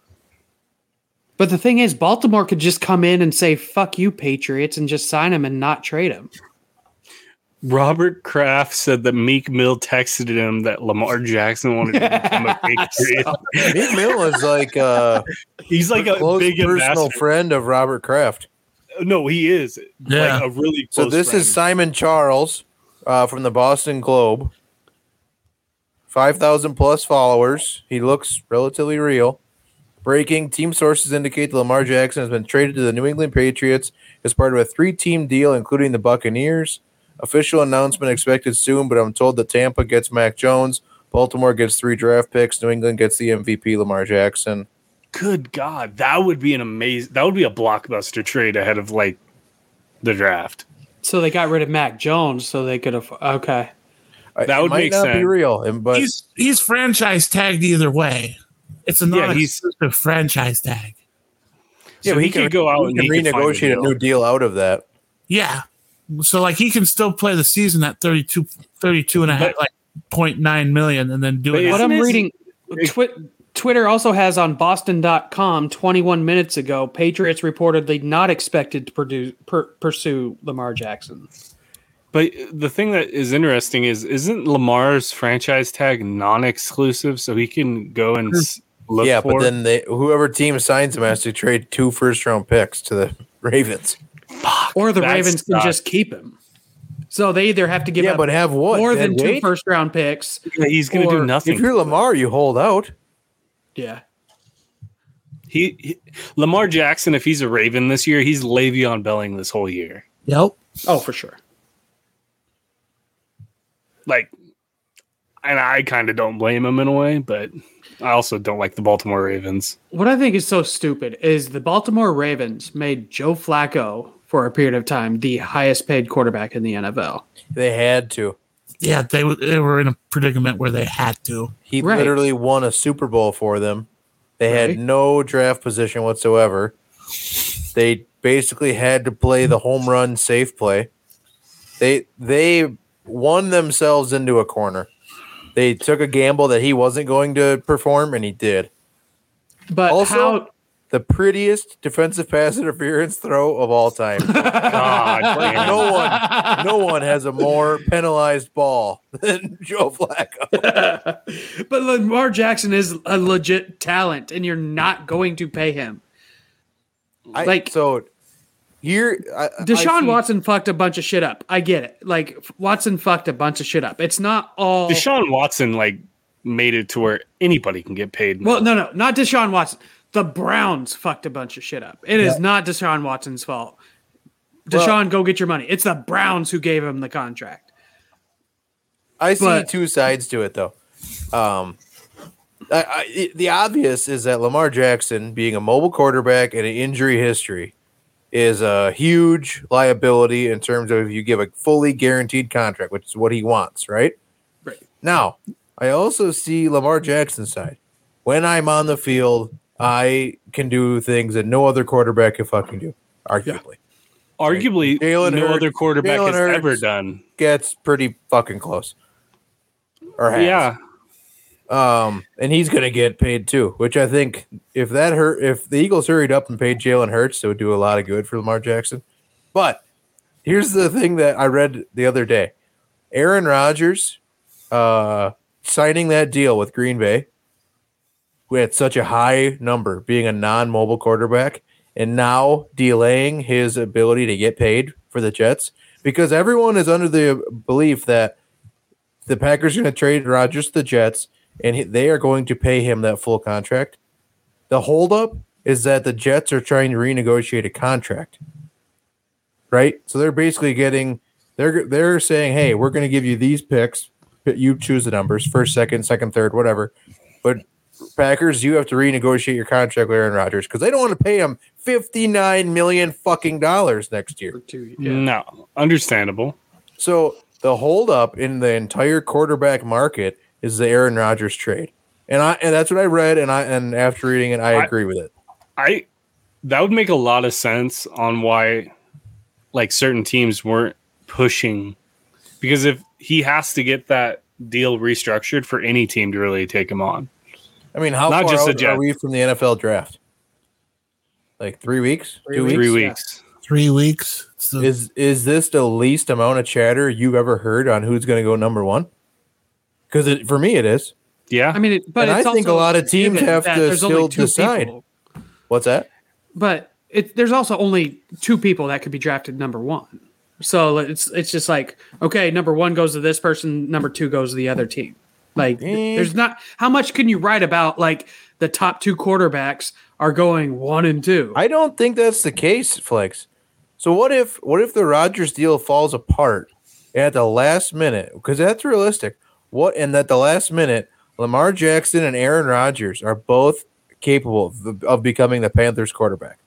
But the thing is, Baltimore could just come in and say, fuck you, Patriots, and just sign him and not trade him. Robert Kraft said that Meek Mill texted him that Lamar Jackson wanted to become a [laughs] Patriot. Meek Mill is like a He's like a close big personal ambassador. friend of Robert Kraft. No, he is. Yeah. Like a really So this friend. is Simon Charles uh, from the Boston Globe. Five thousand plus followers. He looks relatively real. Breaking team sources indicate that Lamar Jackson has been traded to the New England Patriots as part of a three-team deal, including the Buccaneers. Official announcement expected soon, but I'm told that Tampa gets Mac Jones, Baltimore gets three draft picks, New England gets the MVP Lamar Jackson. Good God, that would be an amazing. That would be a blockbuster trade ahead of like the draft. So they got rid of Mac Jones so they could have. Okay. I- That it would might make not be real, and- but he's he's franchise tagged either way. It's a Yeah, non he's- a franchise tag. Yeah, so he, could go out he and can he a renegotiate a new deal out of that. Yeah. So like he can still play the season at 32, 32 and a half, But- like 0.9 million and then do it. What I'm reading, twi- Twitter also has on Boston.com 21 minutes ago, Patriots reportedly not expected to produce, per, pursue Lamar Jackson. But the thing that is interesting is, isn't Lamar's franchise tag non-exclusive, so he can go and hmm. s- look yeah, for? but then they whoever team signs him has to trade two first round picks to the [laughs] Ravens. Or the That Ravens can sucks. just keep him. So they either have to give yeah, up but have what? more Dead than two weight? first round picks. Yeah, he's going to do nothing. If you're Lamar, you hold out. Yeah. He, he Lamar Jackson, if he's a Raven this year, he's Le'Veon Belling this whole year. Yep. Oh, for sure. Like, and I kind of don't blame him in a way, but I also don't like the Baltimore Ravens. What I think is so stupid is the Baltimore Ravens made Joe Flacco for a period of time the highest paid quarterback in the NFL. They had to. Yeah, they they were in a predicament where they had to. He Right. literally won a Super Bowl for them. They had no draft position whatsoever. They basically had to play the home run safe play. They they won themselves into a corner. They took a gamble that he wasn't going to perform, and he did. But Also- how The prettiest defensive pass interference throw of all time. [laughs] God no one, no one has a more penalized ball than Joe Flacco. [laughs] but Lamar Jackson is a legit talent, and you're not going to pay him. I, Like- so, here, I, I Deshaun see- Watson fucked a bunch of shit up. I get it. Like Watson fucked a bunch of shit up. It's not all. Deshaun Watson like made it to where anybody can get paid. now. well, no, no, not Deshaun Watson. The Browns fucked a bunch of shit up. It is not Deshaun Watson's fault. Deshaun, go get your money. It's the Browns who gave him the contract. I see But- two sides to it, though. Um, I, I, the obvious is that Lamar Jackson, being a mobile quarterback and an injury history, is a huge liability in terms of if you give a fully guaranteed contract, which is what he wants, right? Right. Now, I also see Lamar Jackson's side. When I'm on the field, I can do things that no other quarterback can fucking do, arguably. Arguably, Jalen no Hurts- other quarterback Jalen has Hurts. ever done. Gets pretty fucking close. Or has. Yeah, Um, and he's going to get paid too, which I think if that hurt, if the Eagles hurried up and paid Jalen Hurts, it would do a lot of good for Lamar Jackson. But here's the thing that I read the other day: Aaron Rodgers, uh, signing that deal with Green Bay, had such a high number, being a non-mobile quarterback, and now delaying his ability to get paid for the Jets because everyone is under the belief that the Packers are going to trade Rodgers to the Jets, and he, they are going to pay him that full contract. The holdup is that the Jets are trying to renegotiate a contract, right? So they're basically getting they're they're saying, "Hey, we're going to give you these picks. You choose the numbers: first, second, second, third, whatever." But Packers, you have to renegotiate your contract with Aaron Rodgers because they don't want to pay him fifty nine million fucking dollars next year. no, understandable. So the holdup in the entire quarterback market is the Aaron Rodgers trade, and I and that's what I read, and I and after reading it, I I- agree with it. I that would make a lot of sense on why like certain teams weren't pushing because if he has to get that deal restructured for any team to really take him on. I mean, how Not far just the out are we from the NFL draft? Like three weeks, two weeks. Three yeah. weeks. Three weeks. It's the- Is is this the least amount of chatter you've ever heard on who's going to go number one? Because it, for me, it is. Yeah. I mean, it, but And it's I think a lot of teams have to still two decide. people. What's that? but it, there's also only two people that could be drafted number one. So it's it's just like okay, number one goes to this person, number two goes to the other team. Like Eh. there's not how much can you write about like the top two quarterbacks are going one and two. I don't think that's the case, Flex. So what if what if the Rodgers deal falls apart at the last minute? Because that's realistic. What and at the last minute, Lamar Jackson and Aaron Rodgers are both capable of, of becoming the Panthers quarterback.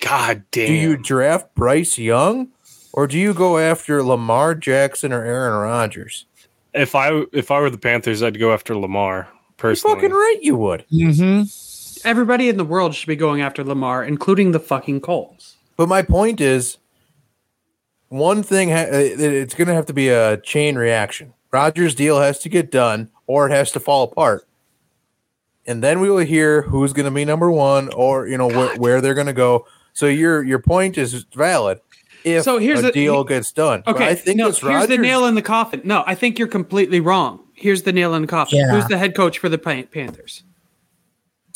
God damn. Do you draft Bryce Young or do you go after Lamar Jackson or Aaron Rodgers? if I if I were the Panthers, I'd go after Lamar You're personally. fucking right, you would. Mhm. Everybody in the world should be going after Lamar, including the fucking Colts. But my point is, one thing ha- uh, it- it's going to have to be a chain reaction. Rodgers' deal has to get done, or it has to fall apart, and then we will hear who's going to be number one, or you know where, where they're going to go. So your your point is valid. If So here's a the- deal gets done, But Okay, I think no, it's here's Rodgers. the nail in the coffin. No, I think you're completely wrong. Here's the nail in the coffin. Yeah. Who's the head coach for the Pan- Panthers?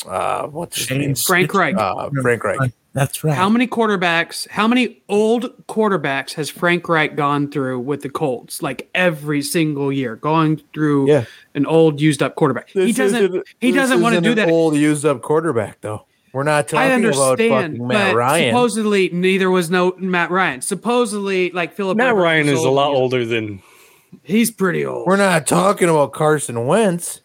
uh, what's his name? Frank Reich. Uh, Frank Reich. That's right. How many quarterbacks, how many old quarterbacks has Frank Reich gone through with the Colts? Like every single year, going through Yeah. an old used up quarterback. he doesn't isn't- he doesn't want to do that. Old used up quarterback though. We're not talking I about fucking Matt but Ryan. supposedly neither was no Matt Ryan. Supposedly, like Philip Matt Rivers Ryan was is a lot used- older than He's pretty old. We're not talking about Carson Wentz.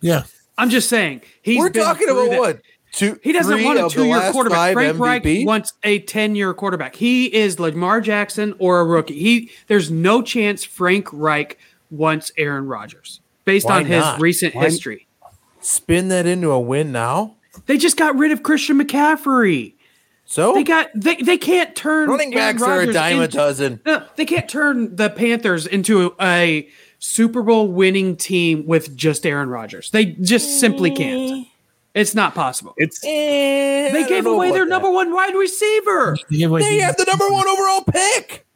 Yeah. I'm just saying. He's We're been talking about that- what? Two. He doesn't want a two-year quarterback. Frank Reich wants a ten-year quarterback. He is Lamar Jackson or a rookie. He there's no chance Frank Reich wants Aaron Rodgers based Why on his not? recent Why- history. Spin that into a win now. They just got rid of Christian McCaffrey. So They got they, they can't turn running backs are a dime a dozen. No, they can't turn the Panthers into a Super Bowl winning team with just Aaron Rodgers. They just simply can't. It's not possible. It's Eh, They gave away their that. number one wide receiver. Yeah, wait, They have the number one overall pick.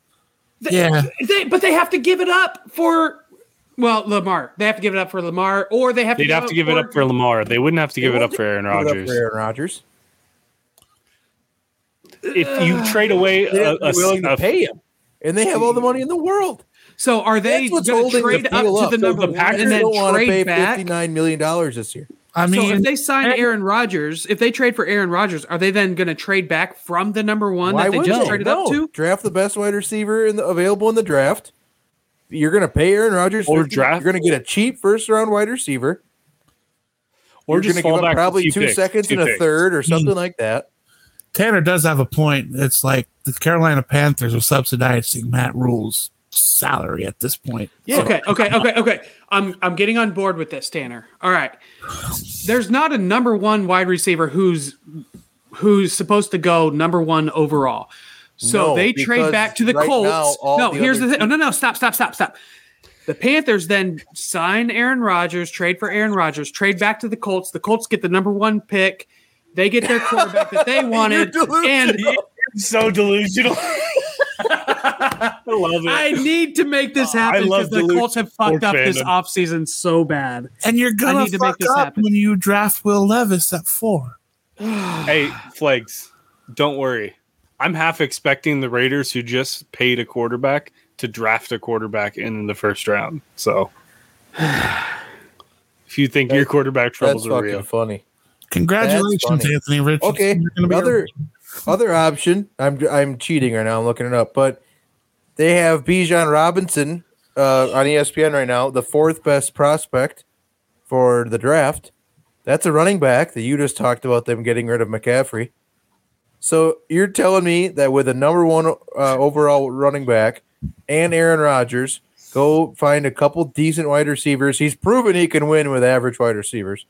yeah. They, but they have to give it up for well Lamar. They have to give it up for Lamar, or they have to. they'd have to give it up for Lamar. They wouldn't have to give it up for Aaron Give Rodgers. for Aaron Rodgers. If you trade away They a, a, willing to a- pay him, and they have all the money in the world. So are they going to holding the trade up deal to the So number the one Packers and then don't want to pay trade back? fifty nine million dollars this year. I So mean, if they sign Aaron Rodgers, if they trade for Aaron Rodgers, are they then going to trade back from the number one that they would just they? traded No. up to? Draft the best wide receiver in the, available in the draft. You're going to pay Aaron Rodgers, Or 50 draft- You're going to get a cheap first round wide receiver. or you're just going to give up probably two two picks, seconds two and a picks. third or hmm. something like that. Tanner does have a point. It's like the Carolina Panthers are subsidizing Matt Rhule's salary at this point. Yeah. Okay, okay, okay, okay. I'm I'm getting on board with this, Tanner. All right. There's not a number one wide receiver who's who's supposed to go number one overall. So No, they trade back to the right Colts. now, no, the here's the thing. No, no, no, stop, stop, stop, stop. The Panthers then sign Aaron Rodgers, trade for Aaron Rodgers, trade back to the Colts. The Colts get the number one pick. They get their quarterback that they [laughs] wanted, and [laughs] So delusional. [laughs] [laughs] I love it. I need to make this happen because the Duluth Colts have fucked sports up this offseason so bad. And you're gonna need to make fuck this up happen. when you draft Will Levis at four. [sighs] hey, Flags, don't worry. I'm half expecting the Raiders, who just paid a quarterback, to draft a quarterback in the first round. So, [sighs] if you think your quarterback That's troubles are fucking real, funny. Congratulations, funny. Anthony Richardson. Okay, You're gonna be other option. I'm I'm cheating right now. I'm looking it up, but they have Bijan Robinson uh, on ESPN right now, the fourth best prospect for the draft. That's a running back that you just talked about them getting rid of McCaffrey. So you're telling me that with a number one uh, overall running back and Aaron Rodgers, go find a couple decent wide receivers. He's proven he can win with average wide receivers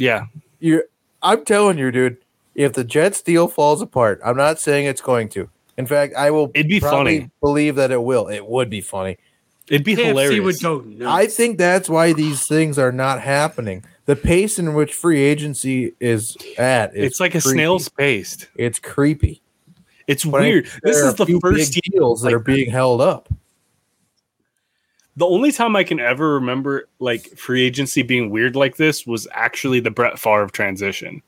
yeah, you I'm telling you, dude, if the Jets deal falls apart, I'm not saying it's going to. In fact, I will It'd be probably funny. believe that it will. It would be funny. it'd be KFC hilarious. would go nuts. I think that's why these things are not happening. The pace in which free agency is at is it's like a creepy. snail's pace. It's creepy. It's But weird. think This is the first big deals that like are being held up. The only time I can ever remember like free agency being weird like this was actually the Brett Favre transition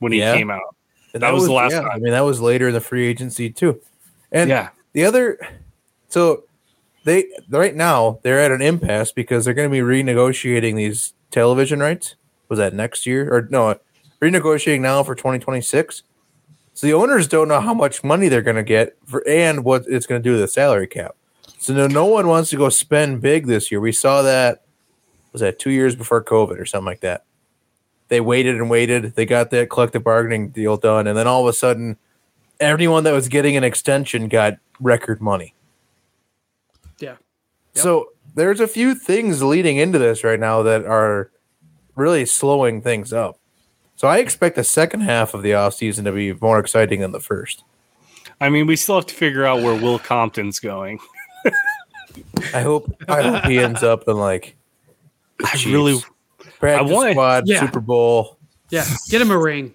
when he Yeah. came out. And That was the last yeah, time. I mean, that was later in the free agency too. And yeah, The other, so they right now they're at an impasse because they're going to be renegotiating these television rights. Was that next year or no? Renegotiating now for 2026. So the owners don't know how much money they're going to get for and what it's going to do to the salary cap. So no, no one wants to go spend big this year. We saw that was that two years before COVID or something like that. They waited and waited. They got that collective bargaining deal done, and then all of a sudden, everyone that was getting an extension got record money. yeah. So there's a few things leading into this right now that are really slowing things up. So I expect the second half of the offseason to be more exciting than the first. I mean, we still have to figure out where Will Compton's going. I hope I hope he ends up in like I really, practice I want- squad, yeah. Super Bowl. Yeah. Get him a ring.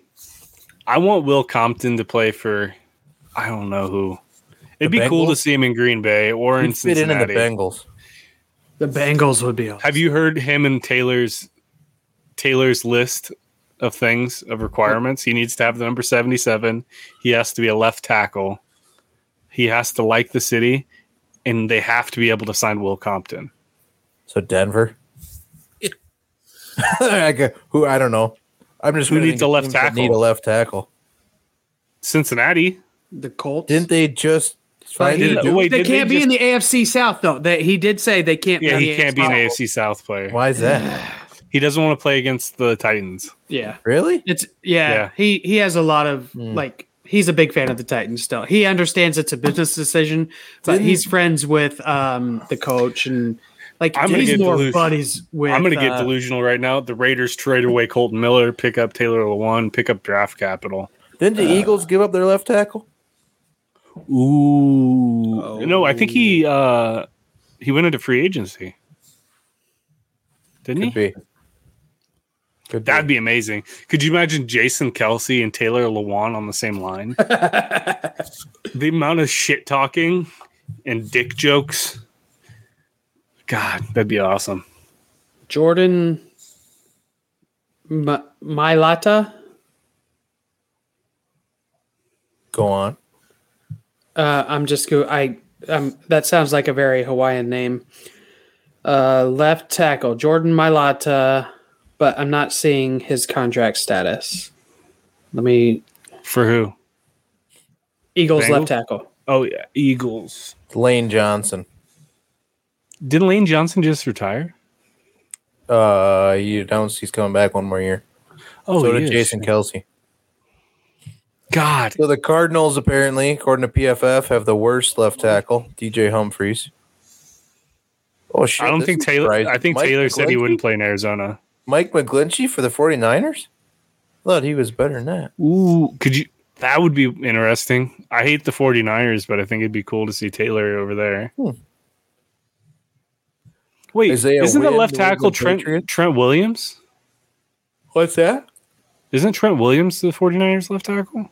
I want Will Compton to play for, I don't know who. It'd The be cool to see him in Green Bay or in He'd fit in in the Bengals. The Bengals would be awesome. Have you heard him and Taylor's Taylor's list of things of requirements? He needs to have the number 77. He has to be a left tackle. He has to like the city and they have to be able to sign Will Compton. So Denver. [laughs] I gu- who I don't know. I'm just Who gonna needs a left tackle. that Need a left tackle. Cincinnati. The Colts. Didn't they just fine Did- to wait, They can't be just- in the AFC South though. That he did say they can't. Yeah, be he can't be an AFC. AFC South player. Why is that? [sighs] He doesn't want to play against the Titans. Yeah, really? it's yeah, Yeah. He he has a lot of Hmm. like. He's a big fan of the Titans. Still, he understands it's a business decision, but Didn't- he's friends with um the coach and like I'm gonna he's get more delus- buddies with. I'm going to get uh, delusional right now. The Raiders trade away Colton Miller, pick up Taylor Lewan, pick up draft capital. Didn't the Eagles give up their left tackle? Ooh. No, I think he uh he went into free agency. Didn't Could he? be. Could be. That'd be amazing. Could you imagine Jason Kelce and Taylor Lewan on the same line? [laughs] the amount of shit talking and dick jokes. God, that'd be awesome. Jordan M- Mailata. Go on. Uh, I'm just go. I um, that sounds like a very Hawaiian name. Uh, left tackle Jordan Mailata, but I'm not seeing his contract status. Let me For who? Eagles Bengals? left tackle. Oh yeah, Eagles. Lane Johnson. Didn't Lane Johnson just retire? Uh, you announced he's coming back one more year. Oh, so he did is. Jason Kelce. God, So the Cardinals, apparently, according to PFF, have the worst left tackle, DJ Humphries. Oh shit! I don't think Taylor. surprising. I think Mike Taylor said he wouldn't play in Arizona. Mike McGlinchey for the 49ers? Thought he was better than that. Ooh, could you? That would be interesting. I hate the 49ers, but I think it'd be cool to see Taylor over there. Hmm. Wait, Isaiah isn't the left New England tackle Trent Patriots? Trent Williams? What's that? Isn't Trent Williams the 49ers left tackle?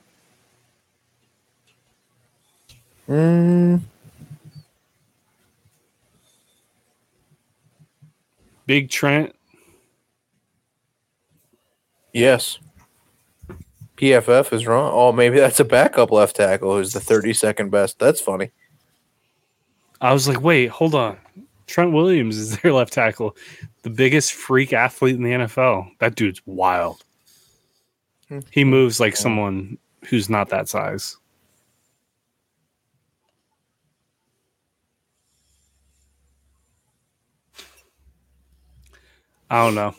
Mm, Big Trent. yes. PFF is wrong. Oh, maybe that's a backup left tackle who's the 32nd best. That's funny. I was like, wait, hold on. Trent Williams is [laughs] their left tackle, the biggest freak athlete in the NFL. That dude's wild. He hmm. moves like someone who's not that size. I don't know.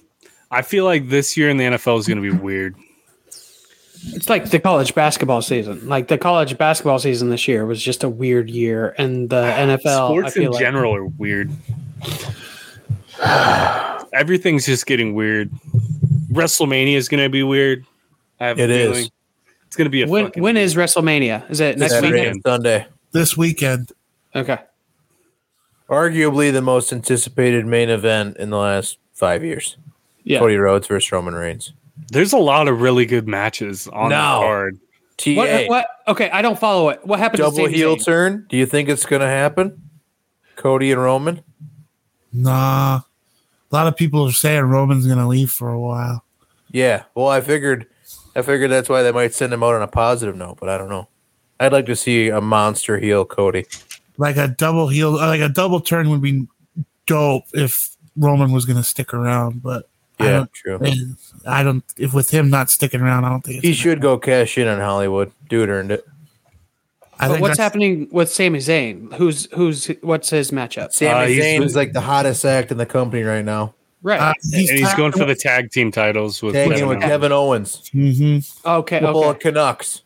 I feel like this year in the NFL is going to be weird. It's like the college basketball season. Like the college basketball season this year was just a weird year, and the [sighs] NFL. I Sports feel in like, general are weird. [sighs] Everything's just getting weird. WrestleMania is going to be weird. I have It a is. It's going to be a When fucking when is WrestleMania? Is it next Saturday. weekend? Sunday. This weekend, Okay. Arguably the most anticipated main event in the last five years. Yeah. Cody Rhodes versus Roman Reigns. There's a lot of really good matches on the card. TA. What, uh, what? Okay, I don't follow it. What happened to Double Sami heel Zayn? turn. Do you think it's going to happen? Cody and Roman? nah. A lot of people are saying Roman's going to leave for a while. Yeah. Well, I figured I figured that's why they might send him out on a positive note, but I don't know. I'd like to see a monster heel Cody. Like a double heel, like a double turn would be dope if Roman was going to stick around. But I Yeah, don't, true. I don't. If with him not sticking around, I don't think it's He gonna should go cash in on Hollywood. Dude earned it. I But what's happening with Sami Zayn? Who's who's what's his matchup? Sami Uh, he's Zayn's with- like the hottest act in the company right now. Right. Uh, and he's tagging going for the tag team titles with Tagging Kevin with Owens. Kevin Owens. Mhm. okay. Couple of Okay. Canucks.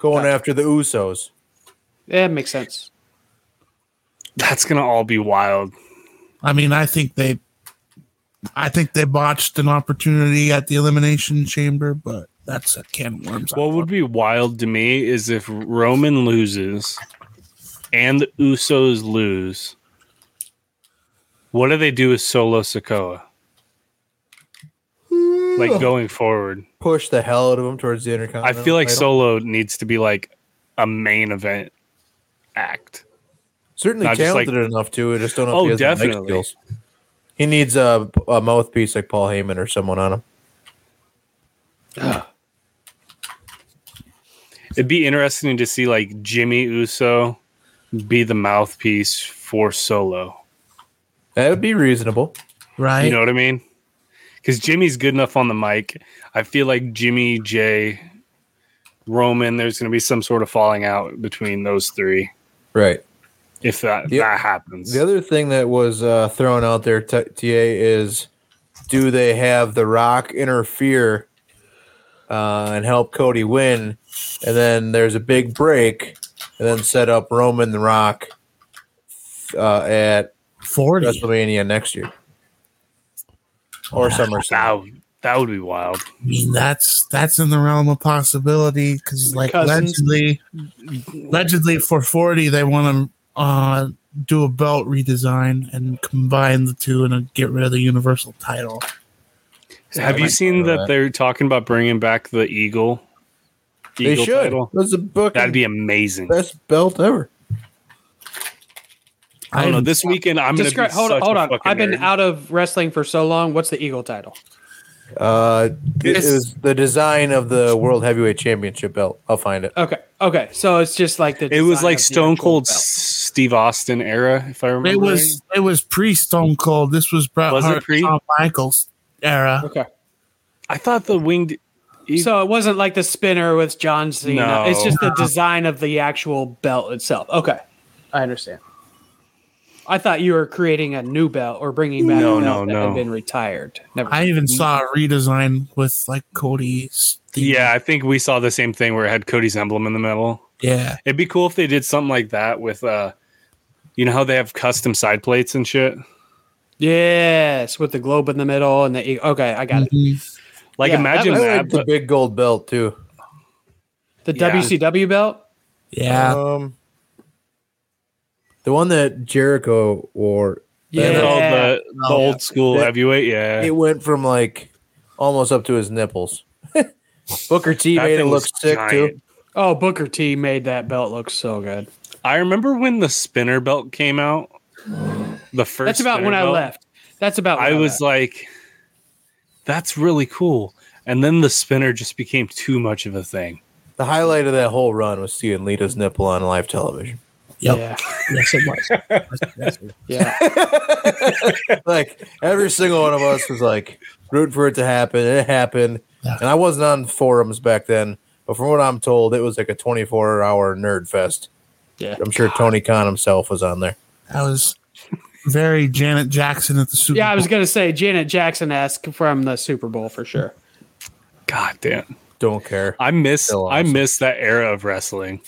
Going after the Usos. Yeah, it makes sense. That's going to all be wild. I mean, I think they, I think they botched an opportunity at the elimination chamber, but that's a can of worms. What would be wild to me is if Roman loses and the Usos lose. What do they do with Solo Sikoa? Like going forward, Push the hell out of him towards the intercontinental. I feel like title. Solo needs to be like a main event act. Certainly not just like- talented enough to. I just don't know Oh, if he has the mic definitely. Skills. He needs a, a mouthpiece like Paul Heyman or someone on him. Ah. It'd be interesting to see like Jimmy Uso be the mouthpiece for Solo. That would be reasonable. right? You know what I mean? Because Jimmy's good enough on the mic. I feel like Jimmy J Roman, there's going to be some sort of falling out between those three Right. If that The- that happens. The other thing that was uh, thrown out there, t- TA, is do they have The Rock interfere uh, and help Cody win? And then there's a big break, and then set up Roman The Rock uh, at 40. WrestleMania next year or SummerSlam. that, would- that would be wild. I mean, that's that's in the realm of possibility because, like, Cousins. allegedly, allegedly for 40, they want to uh, do a belt redesign and combine the two and get rid of the Universal title. Have you seen that that. they're talking about bringing back the Eagle? They Eagle should. title? That's the book. That'd be amazing. best belt ever. I don't know. This weekend, I'm going to be hold on, such hold a on. I've been nerd. out of wrestling for so long. What's the Eagle title? Uh, it It's- was the design of the World Heavyweight Championship belt. I'll find it. Okay, okay. So it's just like the. It was like Stone Cold belt. Steve Austin era, if I remember. It was it was pre Stone Cold. This was Bret Was it Hart, pre? Shawn Michaels era. Okay. I thought the winged. Eagle- So it wasn't like the spinner with John Cena. No. It's just the design of the actual belt itself. Okay, I understand. I thought you were creating a new belt or bringing back No, a no, belt that no. had been retired. Never. I even saw a redesign with like Cody's. theme. yeah, I think we saw the same thing where it had Cody's emblem in the middle. yeah. It'd be cool if they did something like that with, uh, you know how they have custom side plates and shit. yes, with the globe in the middle and the. Okay, I got it. Mhm. Like Yeah, imagine I that. like the but- big gold belt too. The Yeah. WCW belt. Yeah. Um, the one that Jericho wore, Yeah. oh, the, the Oh, old school yeah. heavyweight. Yeah, it went from like almost up to his nipples. [laughs] Booker T That made it look sick giant. too. Oh, Booker T made that belt look so good. I remember when the spinner belt came out. The first. That's about when spinner I left. That's about. When I was left. like, "That's really cool," and then the spinner just became too much of a thing. The highlight of that whole run was seeing Lita's nipple on live television. Yep. Yeah. Yes, it was. Yes, it was. Yeah. [laughs] like every single one of us was like rooting for it to happen. And It happened, Yeah. and I wasn't on forums back then. But from what I'm told, it was like a 24 hour nerd fest. Yeah. I'm sure Tony Khan himself was on there. That was very Janet Jackson at the Super Yeah, I was gonna say Janet Jackson esque from the Super Bowl for sure. God damn, Don't care. I miss Still I miss that era of wrestling.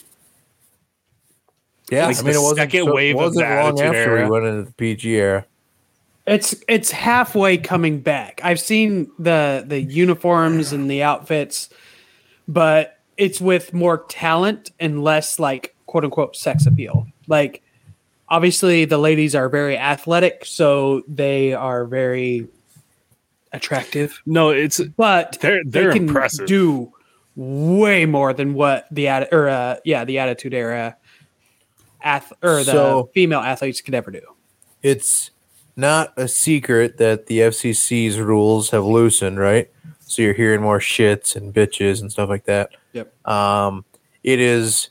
Yeah, Like I mean, it wasn't, second so- wave of wasn't the long after Era. we went into the PG era. It's it's halfway coming back. I've seen the the uniforms and the outfits, but it's with more talent and less like quote unquote sex appeal. Like obviously the ladies are very athletic, so they are very attractive. No, it's But They're- they're they can impressive. do way more than what the atti- or uh, yeah the Attitude Era ath- or the So- female athletes could ever do. It's not a secret that the FCC's rules have loosened, right? So you're hearing more shits and bitches and stuff like that. Yep. Um, it is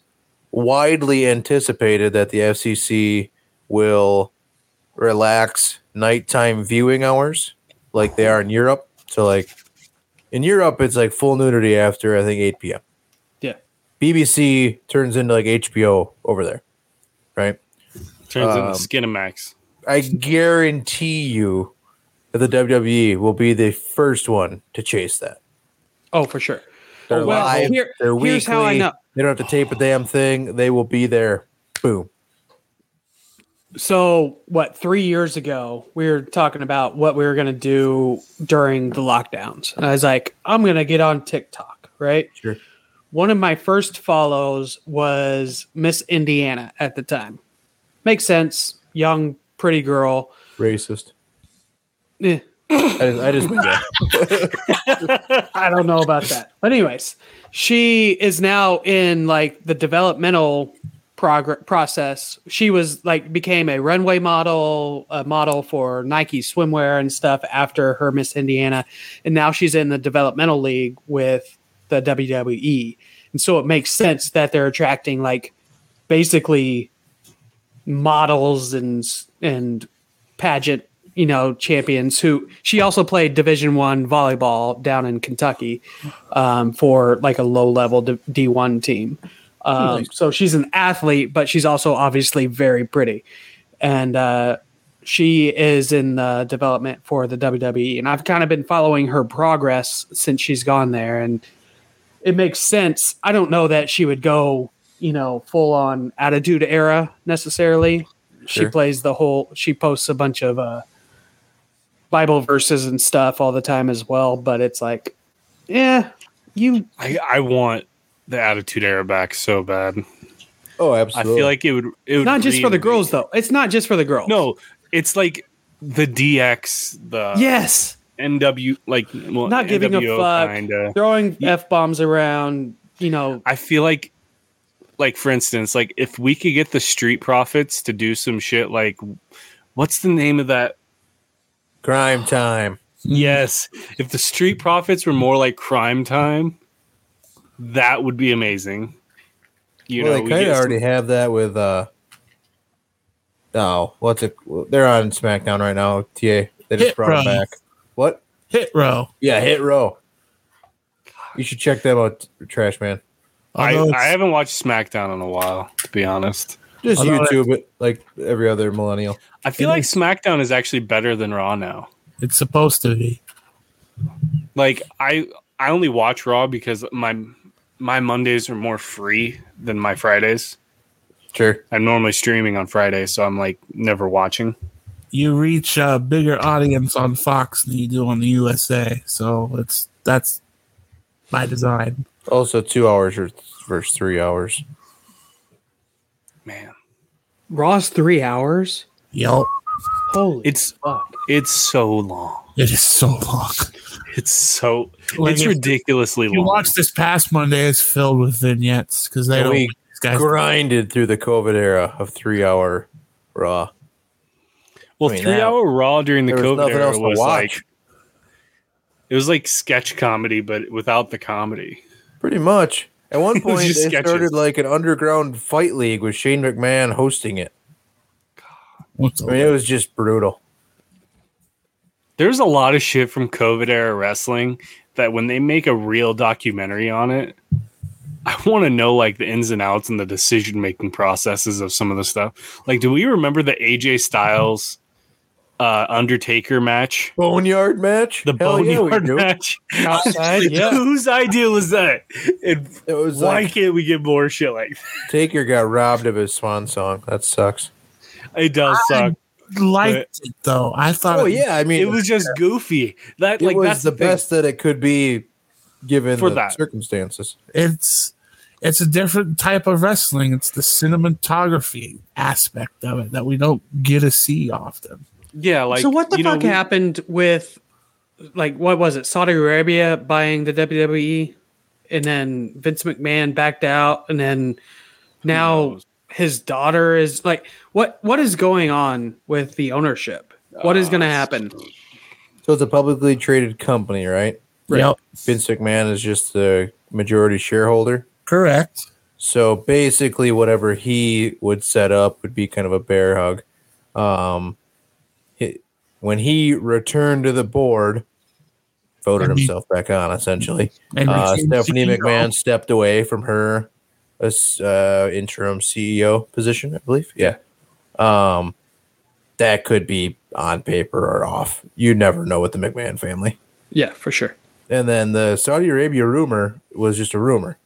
widely anticipated that the FCC will relax nighttime viewing hours like they are in Europe. So, like in Europe, it's like full nudity after I think 8 p.m. Yeah. BBC turns into like HBO over there, right? turns Um, into Skinamax. I guarantee you that the WWE will be the first one to chase that. Oh, for sure. They're well, live. here- they're weekly. here's how I know. They don't have to tape a damn thing. They will be there. Boom. So, what, three years ago, we were talking about what we were going to do during the lockdowns. And I was like, I'm going to get on TikTok, right? Sure. One of my first follows was Miss Indiana at the time. Makes sense. Young, pretty girl. Racist. Eh, I just, I just. [laughs] I don't know about that. But, anyways, she is now in like the developmental progress process. She was like became a runway model, a model for Nike swimwear and stuff after her Miss Indiana, and now she's in the developmental league with the WWE. And so it makes sense that they're attracting like basically models and and pageant, you know, champions who she also played Division One volleyball down in Kentucky um, for like a low level D one team. Um, So she's an athlete, but she's also obviously very pretty, and uh, she is in the development for the WWE. And I've kind of been following her progress since she's gone there, and it makes sense. I don't know that she would go, you know, full on attitude era necessarily. She plays the whole. She posts a bunch of uh, Bible verses and stuff all the time as well. But it's like, yeah, you I, I want the Attitude Era back so bad. Oh, absolutely. I feel like it would. It would not just for the girls though. It's not just for the girls. No, it's like the DX, the Yes. NW, like well, Not giving a fuck. Kinda. Throwing f bombs around. You know. I feel like, like for instance, like if we could get the Street Profits to do some shit, like what's the name of that? Cryme Tyme. Yes, if the Street Profits were more like Cryme Tyme, that would be amazing. You well, know, they we kind get of some- already have that with. uh Oh, what's it? They're on SmackDown right now. TA. They just Hit brought Row. them back. What? Hit row. Yeah, Hit Row. You should check them out, Trash Man. I, Although I haven't watched SmackDown in a while, to be honest. Just Although YouTube it like every other millennial. I feel It like is- SmackDown is actually better than Raw now. It's supposed to be. Like I I only watch Raw because my my Mondays are more free than my Fridays. Sure. I'm normally streaming on Fridays, so I'm like never watching. You reach a bigger audience on Fox than you do on the USA, so it's that's by design. Also, two hours or versus three hours. Man, Raw's three hours. Yep, Holy it's fuck. it's so long. it is so long. It's so Like, it's if- ridiculously You long. watch this past Monday is filled with vignettes because they don't. we guys, grinded through the COVID era of three hour Raw. Well, I mean, three that- hour Raw during the there was COVID era else to was watch. like it was like sketch comedy, but without the comedy. Pretty much. At one [laughs] point, they sketches. started like an underground fight league with Shane McMahon hosting it. what's I mean, it was just brutal. There's a lot of shit from COVID era wrestling that when they make a real documentary on it, I want to know like the ins and outs and the decision making processes of some of the stuff. Like, do we remember the AJ Styles uh, Undertaker match? Boneyard match. The Hell Boneyard do. match? Outside, [laughs] yeah. Whose idea was that? And It was why like can't we get more shit like that? Taker got robbed of his swan song. That sucks. It does suck. liked it though. I thought. Oh it- yeah, I mean, It was just goofy. That it like was that's the the thing. best that it could be given For the that. circumstances. it's it's a different type of wrestling. It's the cinematography aspect of it that we don't get to see often. Yeah, like so what the you know, fuck we- happened with like what was it saudi arabia buying the wwe and then vince mcmahon backed out and then now his daughter is like what what is going on with the ownership what is going to happen So it's a publicly traded company, right? Right. Yep, Vince McMahon is just the majority shareholder. correct. So basically, whatever he would set up would be kind of a bear hug. Um, he, when he returned to the board, voted himself back on essentially. And Uh, Stephanie CEO. McMahon stepped away from her as uh, interim CEO position, I believe. Yeah. Um, that could be on paper or off. You never know with the McMahon family. yeah for sure And then the Saudi Arabia rumor was just a rumor.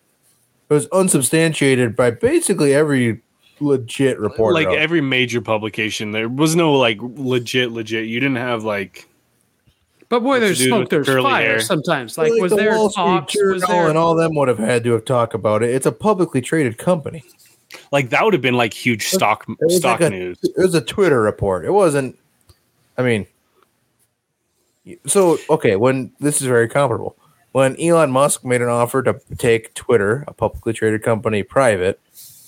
It was unsubstantiated by basically every legit reporter. like every major publication there was no like legit legit you didn't have like but boy there's smoke there's fire hair? sometimes Like like, was the there Wall Street talks was Journal there and all them would have had to have talked about it. It's a publicly traded company. like that would have been like huge stock It was stock like a- news It was a Twitter report. It wasn't. I mean, so okay. When this is very comparable. When Elon Musk made an offer to take Twitter, a publicly traded company, private,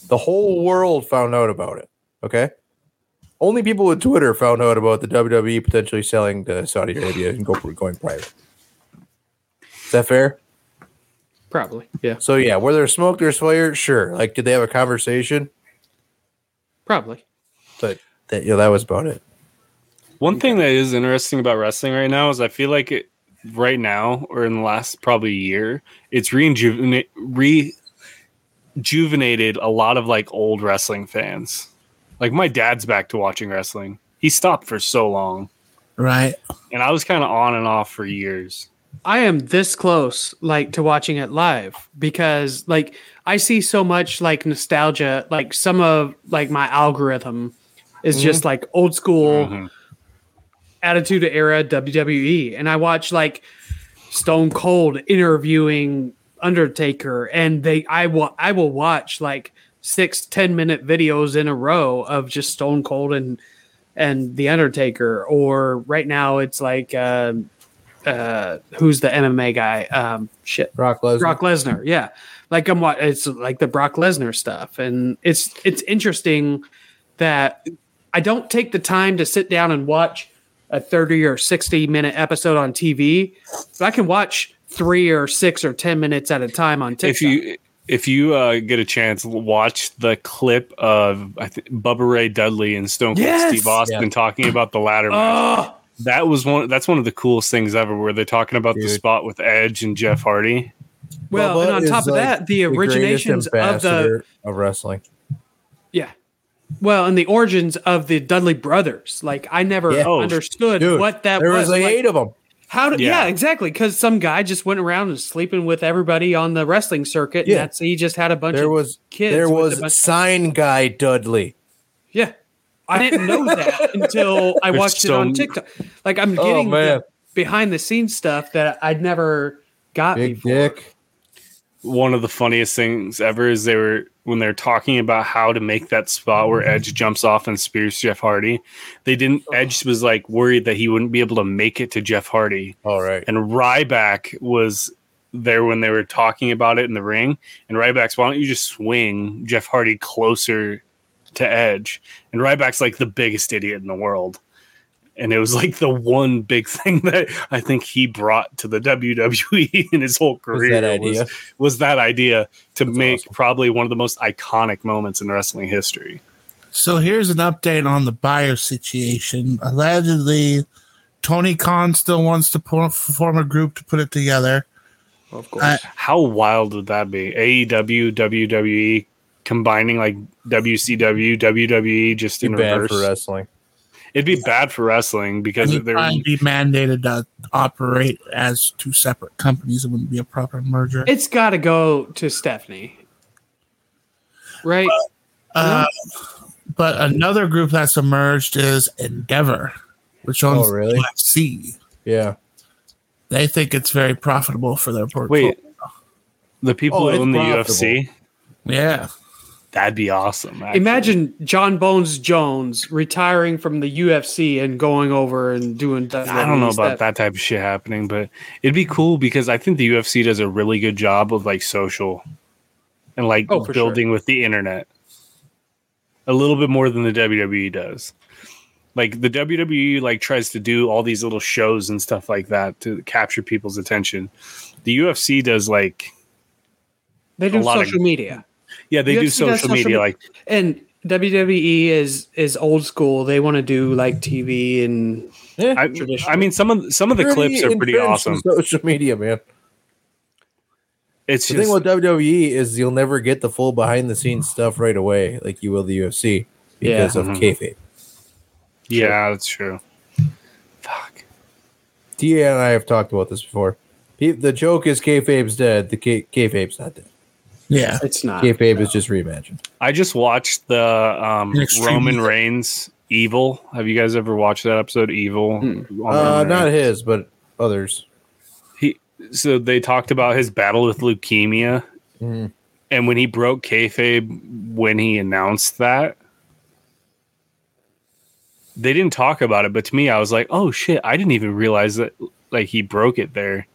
the whole world found out about it. Okay. Only people with Twitter found out about the WWE potentially selling to Saudi Arabia and go, going private. Is that fair? probably yeah So yeah, where there's smoke, there's fire. Sure. Like, did they have a conversation? probably But that, yeah, that was about it. One thing that is interesting about wrestling right now is I feel like it right now or in the last probably year, it's rejuvenate rejuvenated a lot of like old wrestling fans. Like my dad's back to watching wrestling. He stopped for so long. Right. And I was kind of on and off for years. I am this close, like to watching it live because, like, I see so much like nostalgia. Like some of like my algorithm is just like old school Mhm. Attitude Era WWE, and I watch like Stone Cold interviewing Undertaker, and they I will I will watch like six ten minute videos in a row of just Stone Cold and and the Undertaker, or right now it's like um uh, who's the MMA guy? Um, shit, Brock Lesnar. Brock Lesnar. Yeah, like I'm what it's like the Brock Lesnar stuff, and it's it's interesting that I don't take the time to sit down and watch a 30 or 60 minute episode on TV, but I can watch three or six or 10 minutes at a time on TikTok. If you if you uh, get a chance, watch the clip of I think Bubba Ray Dudley and Stone Cold Yes! Steve Austin Yeah. talking about the ladder match. oh, That was one. That's one of the coolest things ever. Where they're talking about the spot with Edge and Jeff Hardy. well, Bubba and on top of like, that, the greatest originations of the of wrestling. Yeah. Well, and the origins of the Dudley brothers. Like I never Yeah. Oh, understood Dude, what that there was. was like, Like, eight of them. How did yeah, Yeah. exactly. Because some guy just went around and sleeping with everybody on the wrestling circuit. Yeah. And that's he just had a bunch There of was kids. there was sign guy Dudley. yeah. I didn't know that [laughs] until I There's watched it on TikTok. Like I'm Oh, getting man. the behind the scenes stuff that I'd never got Big before. Dick. One of the funniest things ever is they were when they're talking about how to make that spot where mm-hmm. Edge jumps off and spears Jeff Hardy. They didn't. Oh. Edge was like worried that he wouldn't be able to make it to Jeff Hardy. All right. And Ryback was there when they were talking about it in the ring. And Ryback's, why don't you just swing Jeff Hardy closer to Edge? And Ryback's like the biggest idiot in the world. And it was like the one big [laughs] thing that I think he brought to the [laughs] WWE in his whole Was career that was, idea? was that idea to That's make awesome. probably one of the most iconic moments in wrestling history. So here's an update on the buyer situation. Allegedly, Tony Khan still wants to form a group to put it together. Of course. Uh, How wild would that be? AEW, WWE combining like WCW, WWE E just in Too bad reverse. for wrestling. It'd be bad for wrestling because he'd they're be mandated to operate as two separate companies. It wouldn't be a proper merger. it's got to go to Stephanie, right? Uh, but another group that's emerged is Endeavor, which owns Oh, really? UFC. Yeah. They think it's very profitable for their portfolio. wait. The people Oh, who own the profitable. UFC, Yeah. That'd be awesome. actually. Imagine Jon Bones Jones retiring from the UFC and going over and doing. I don't know about that type of shit happening, but it'd be cool because I think the UFC does a really good job of like social and like Oh, building with the internet a little bit more than the WWE does. Like the WWE like tries to do all these little shows and stuff like that to capture people's attention. The UFC does like They a do lot of- social media, yeah, they do UFC does social social media me- like and WWE is is old school. They want to do like TV and Yeah. I, I mean some of some of the clips are pretty awesome. Social media, man. It's The just thing with WWE is you'll never get the full behind the scenes stuff right away, like you will the UFC, because of Mhm. kayfabe. yeah, that's true. Fuck. Tia and I have talked about this before. The joke is kayfabe's dead. The kay- kayfabe's not dead. Yeah. it's not. Kayfabe is just reimagined. I just watched the um, Roman Evil. Reigns Evil. Have you guys ever watched that episode Evil? on Uh, not his, but others. he. So they talked about his battle with leukemia, Mhm. and when he broke kayfabe, when he announced that, they didn't talk about it. But to me, I was like, "Oh shit!" I didn't even realize that. Like he broke it there,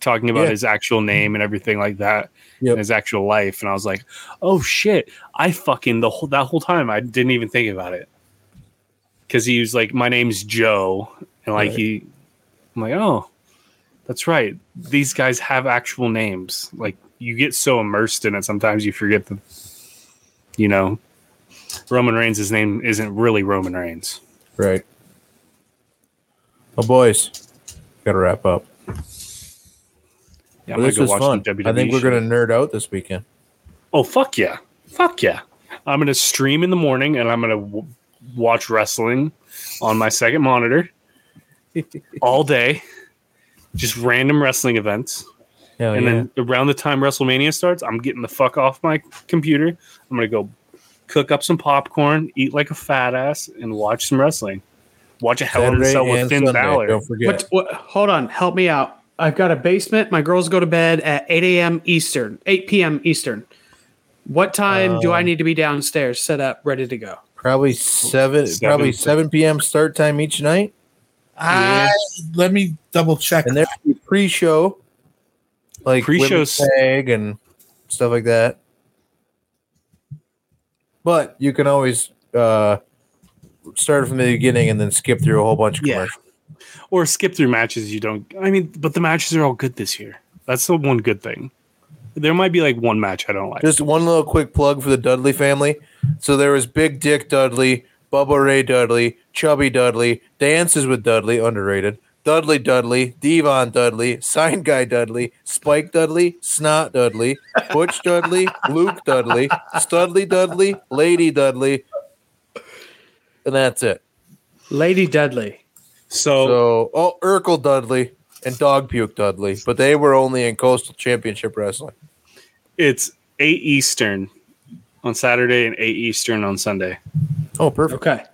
talking about Yeah. his actual name and everything like that. Yep. and his actual life, and I was like, "Oh shit!" I fucking the whole that whole time I didn't even think about it because he was like, "My name's Joe," and like Right. he, I'm like, "Oh, that's right. These guys have actual names." Like you get so immersed in it, sometimes you forget the, you know, Roman Reigns' his name isn't really Roman Reigns. Right. Oh, boys, gotta wrap up. Yeah, But I'm this gonna was watch fun. some WWE I think we're shit. gonna nerd out this weekend. Oh fuck yeah, fuck yeah! I'm gonna stream in the morning, and I'm gonna w- watch wrestling on my second monitor [laughs] all day. Just random wrestling events, Hell and yeah. then around the time WrestleMania starts, I'm getting the fuck off my computer. I'm gonna go cook up some popcorn, eat like a fat ass, and watch some wrestling. Watch a Hell in a Saturday Cell with and Finn Sunday, Balor. Don't forget. What, what? Hold on, help me out. I've got a basement. My girls go to bed at 8 a.m. Eastern, 8 p.m. Eastern. What time do I need to be downstairs, set up, ready to go? Probably seven, Seven. Probably seven p.m. start time each night, I let me double check. and there's pre-show, like pre-show women's tag and stuff like that. But you can always uh, start from the beginning and then skip through a whole bunch of Yeah. commercials. Or skip through matches you don't. I mean, but the matches are all good this year. That's the one good thing. There might be like one match I don't like. Just one little quick plug for the Dudley family. So there was Big Dick Dudley, Bubba Ray Dudley, Chubby Dudley, Dances with Dudley, underrated. Dudley Dudley, Devon Dudley, Sign Guy Dudley, Spike Dudley, Snot Dudley, Butch Dudley, Luke Dudley, Studley Dudley, Lady Dudley, and that's it. Lady Dudley. So, So, oh, Urkel Dudley and Dog Puke Dudley, but they were only in Coastal Championship Wrestling. it's eight Eastern on Saturday and eight Eastern on Sunday. Oh, perfect. Okay.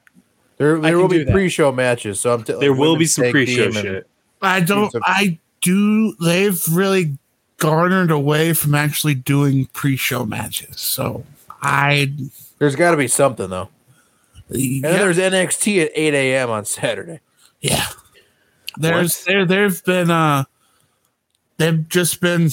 There, there will be that. pre-show matches, so I'm t- There like will be some pre-show shit. I don't. I do. They've really garnered away from actually doing pre-show matches. So I. There's got to be something though. And Yeah, then there's NXT at 8 a.m. on Saturday. Yeah. There's there. There've been. Uh, they've just been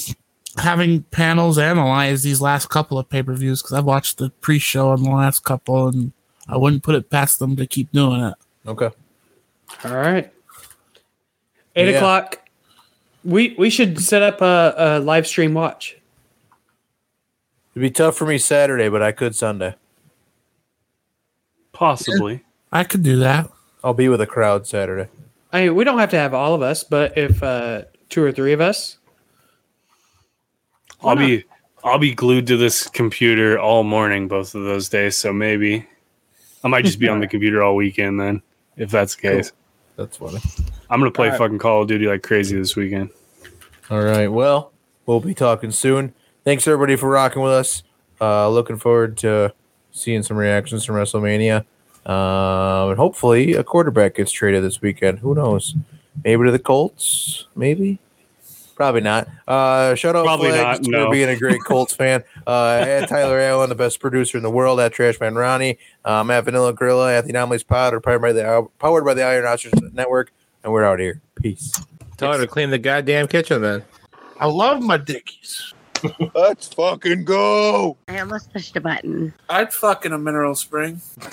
having panels analyze these last couple of pay-per-views because I've watched the pre-show on the last couple, and I wouldn't put it past them to keep doing it. Okay. All right. Eight Yeah. o'clock. We we should set up a, a live stream watch. It'd be tough for me Saturday, but I could Sunday. Possibly. I could do that. I'll be with a crowd Saturday. I mean, we don't have to have all of us, but if uh, two or three of us, I'll be I'll be glued to this computer all morning both of those days, so maybe I might just be on the [laughs] computer all weekend then, if that's the case. That's funny. I'm gonna play Alright. fucking Call of Duty like crazy this weekend. All right. Well, we'll be talking soon. Thanks everybody for rocking with us. Uh, looking forward to seeing some reactions from WrestleMania. Um, and hopefully a quarterback gets traded this weekend. Who knows? Maybe to the Colts. Maybe. Probably not. Uh, shout out Probably Flags not, for no. being a great [laughs] Colts fan. Uh, at Tyler Allen, the best producer in the world. At Trashman Ronnie. Um, at Vanilla Gorilla. At the Anomalies Pod. Or powered by the powered by the Iron Ostrich Network. And we're out here. Peace. Tell her to clean the goddamn kitchen then. I love my dickies. Let's fucking go. I almost pushed a button. I'd fuck in a mineral spring. [laughs]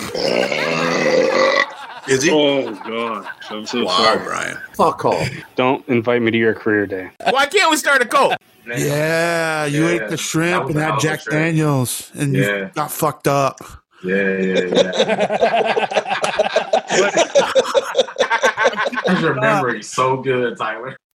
Is he? Oh god, I'm so wow, sorry. Brian. Fuck off. Don't invite me to your career day. Why can't we start a cult? Yeah, you Yeah, ate the shrimp and a had hell of a Jack shrimp. Daniels, and Yeah. you got fucked up. Yeah, yeah, yeah. [laughs] His memory so good, Tyler.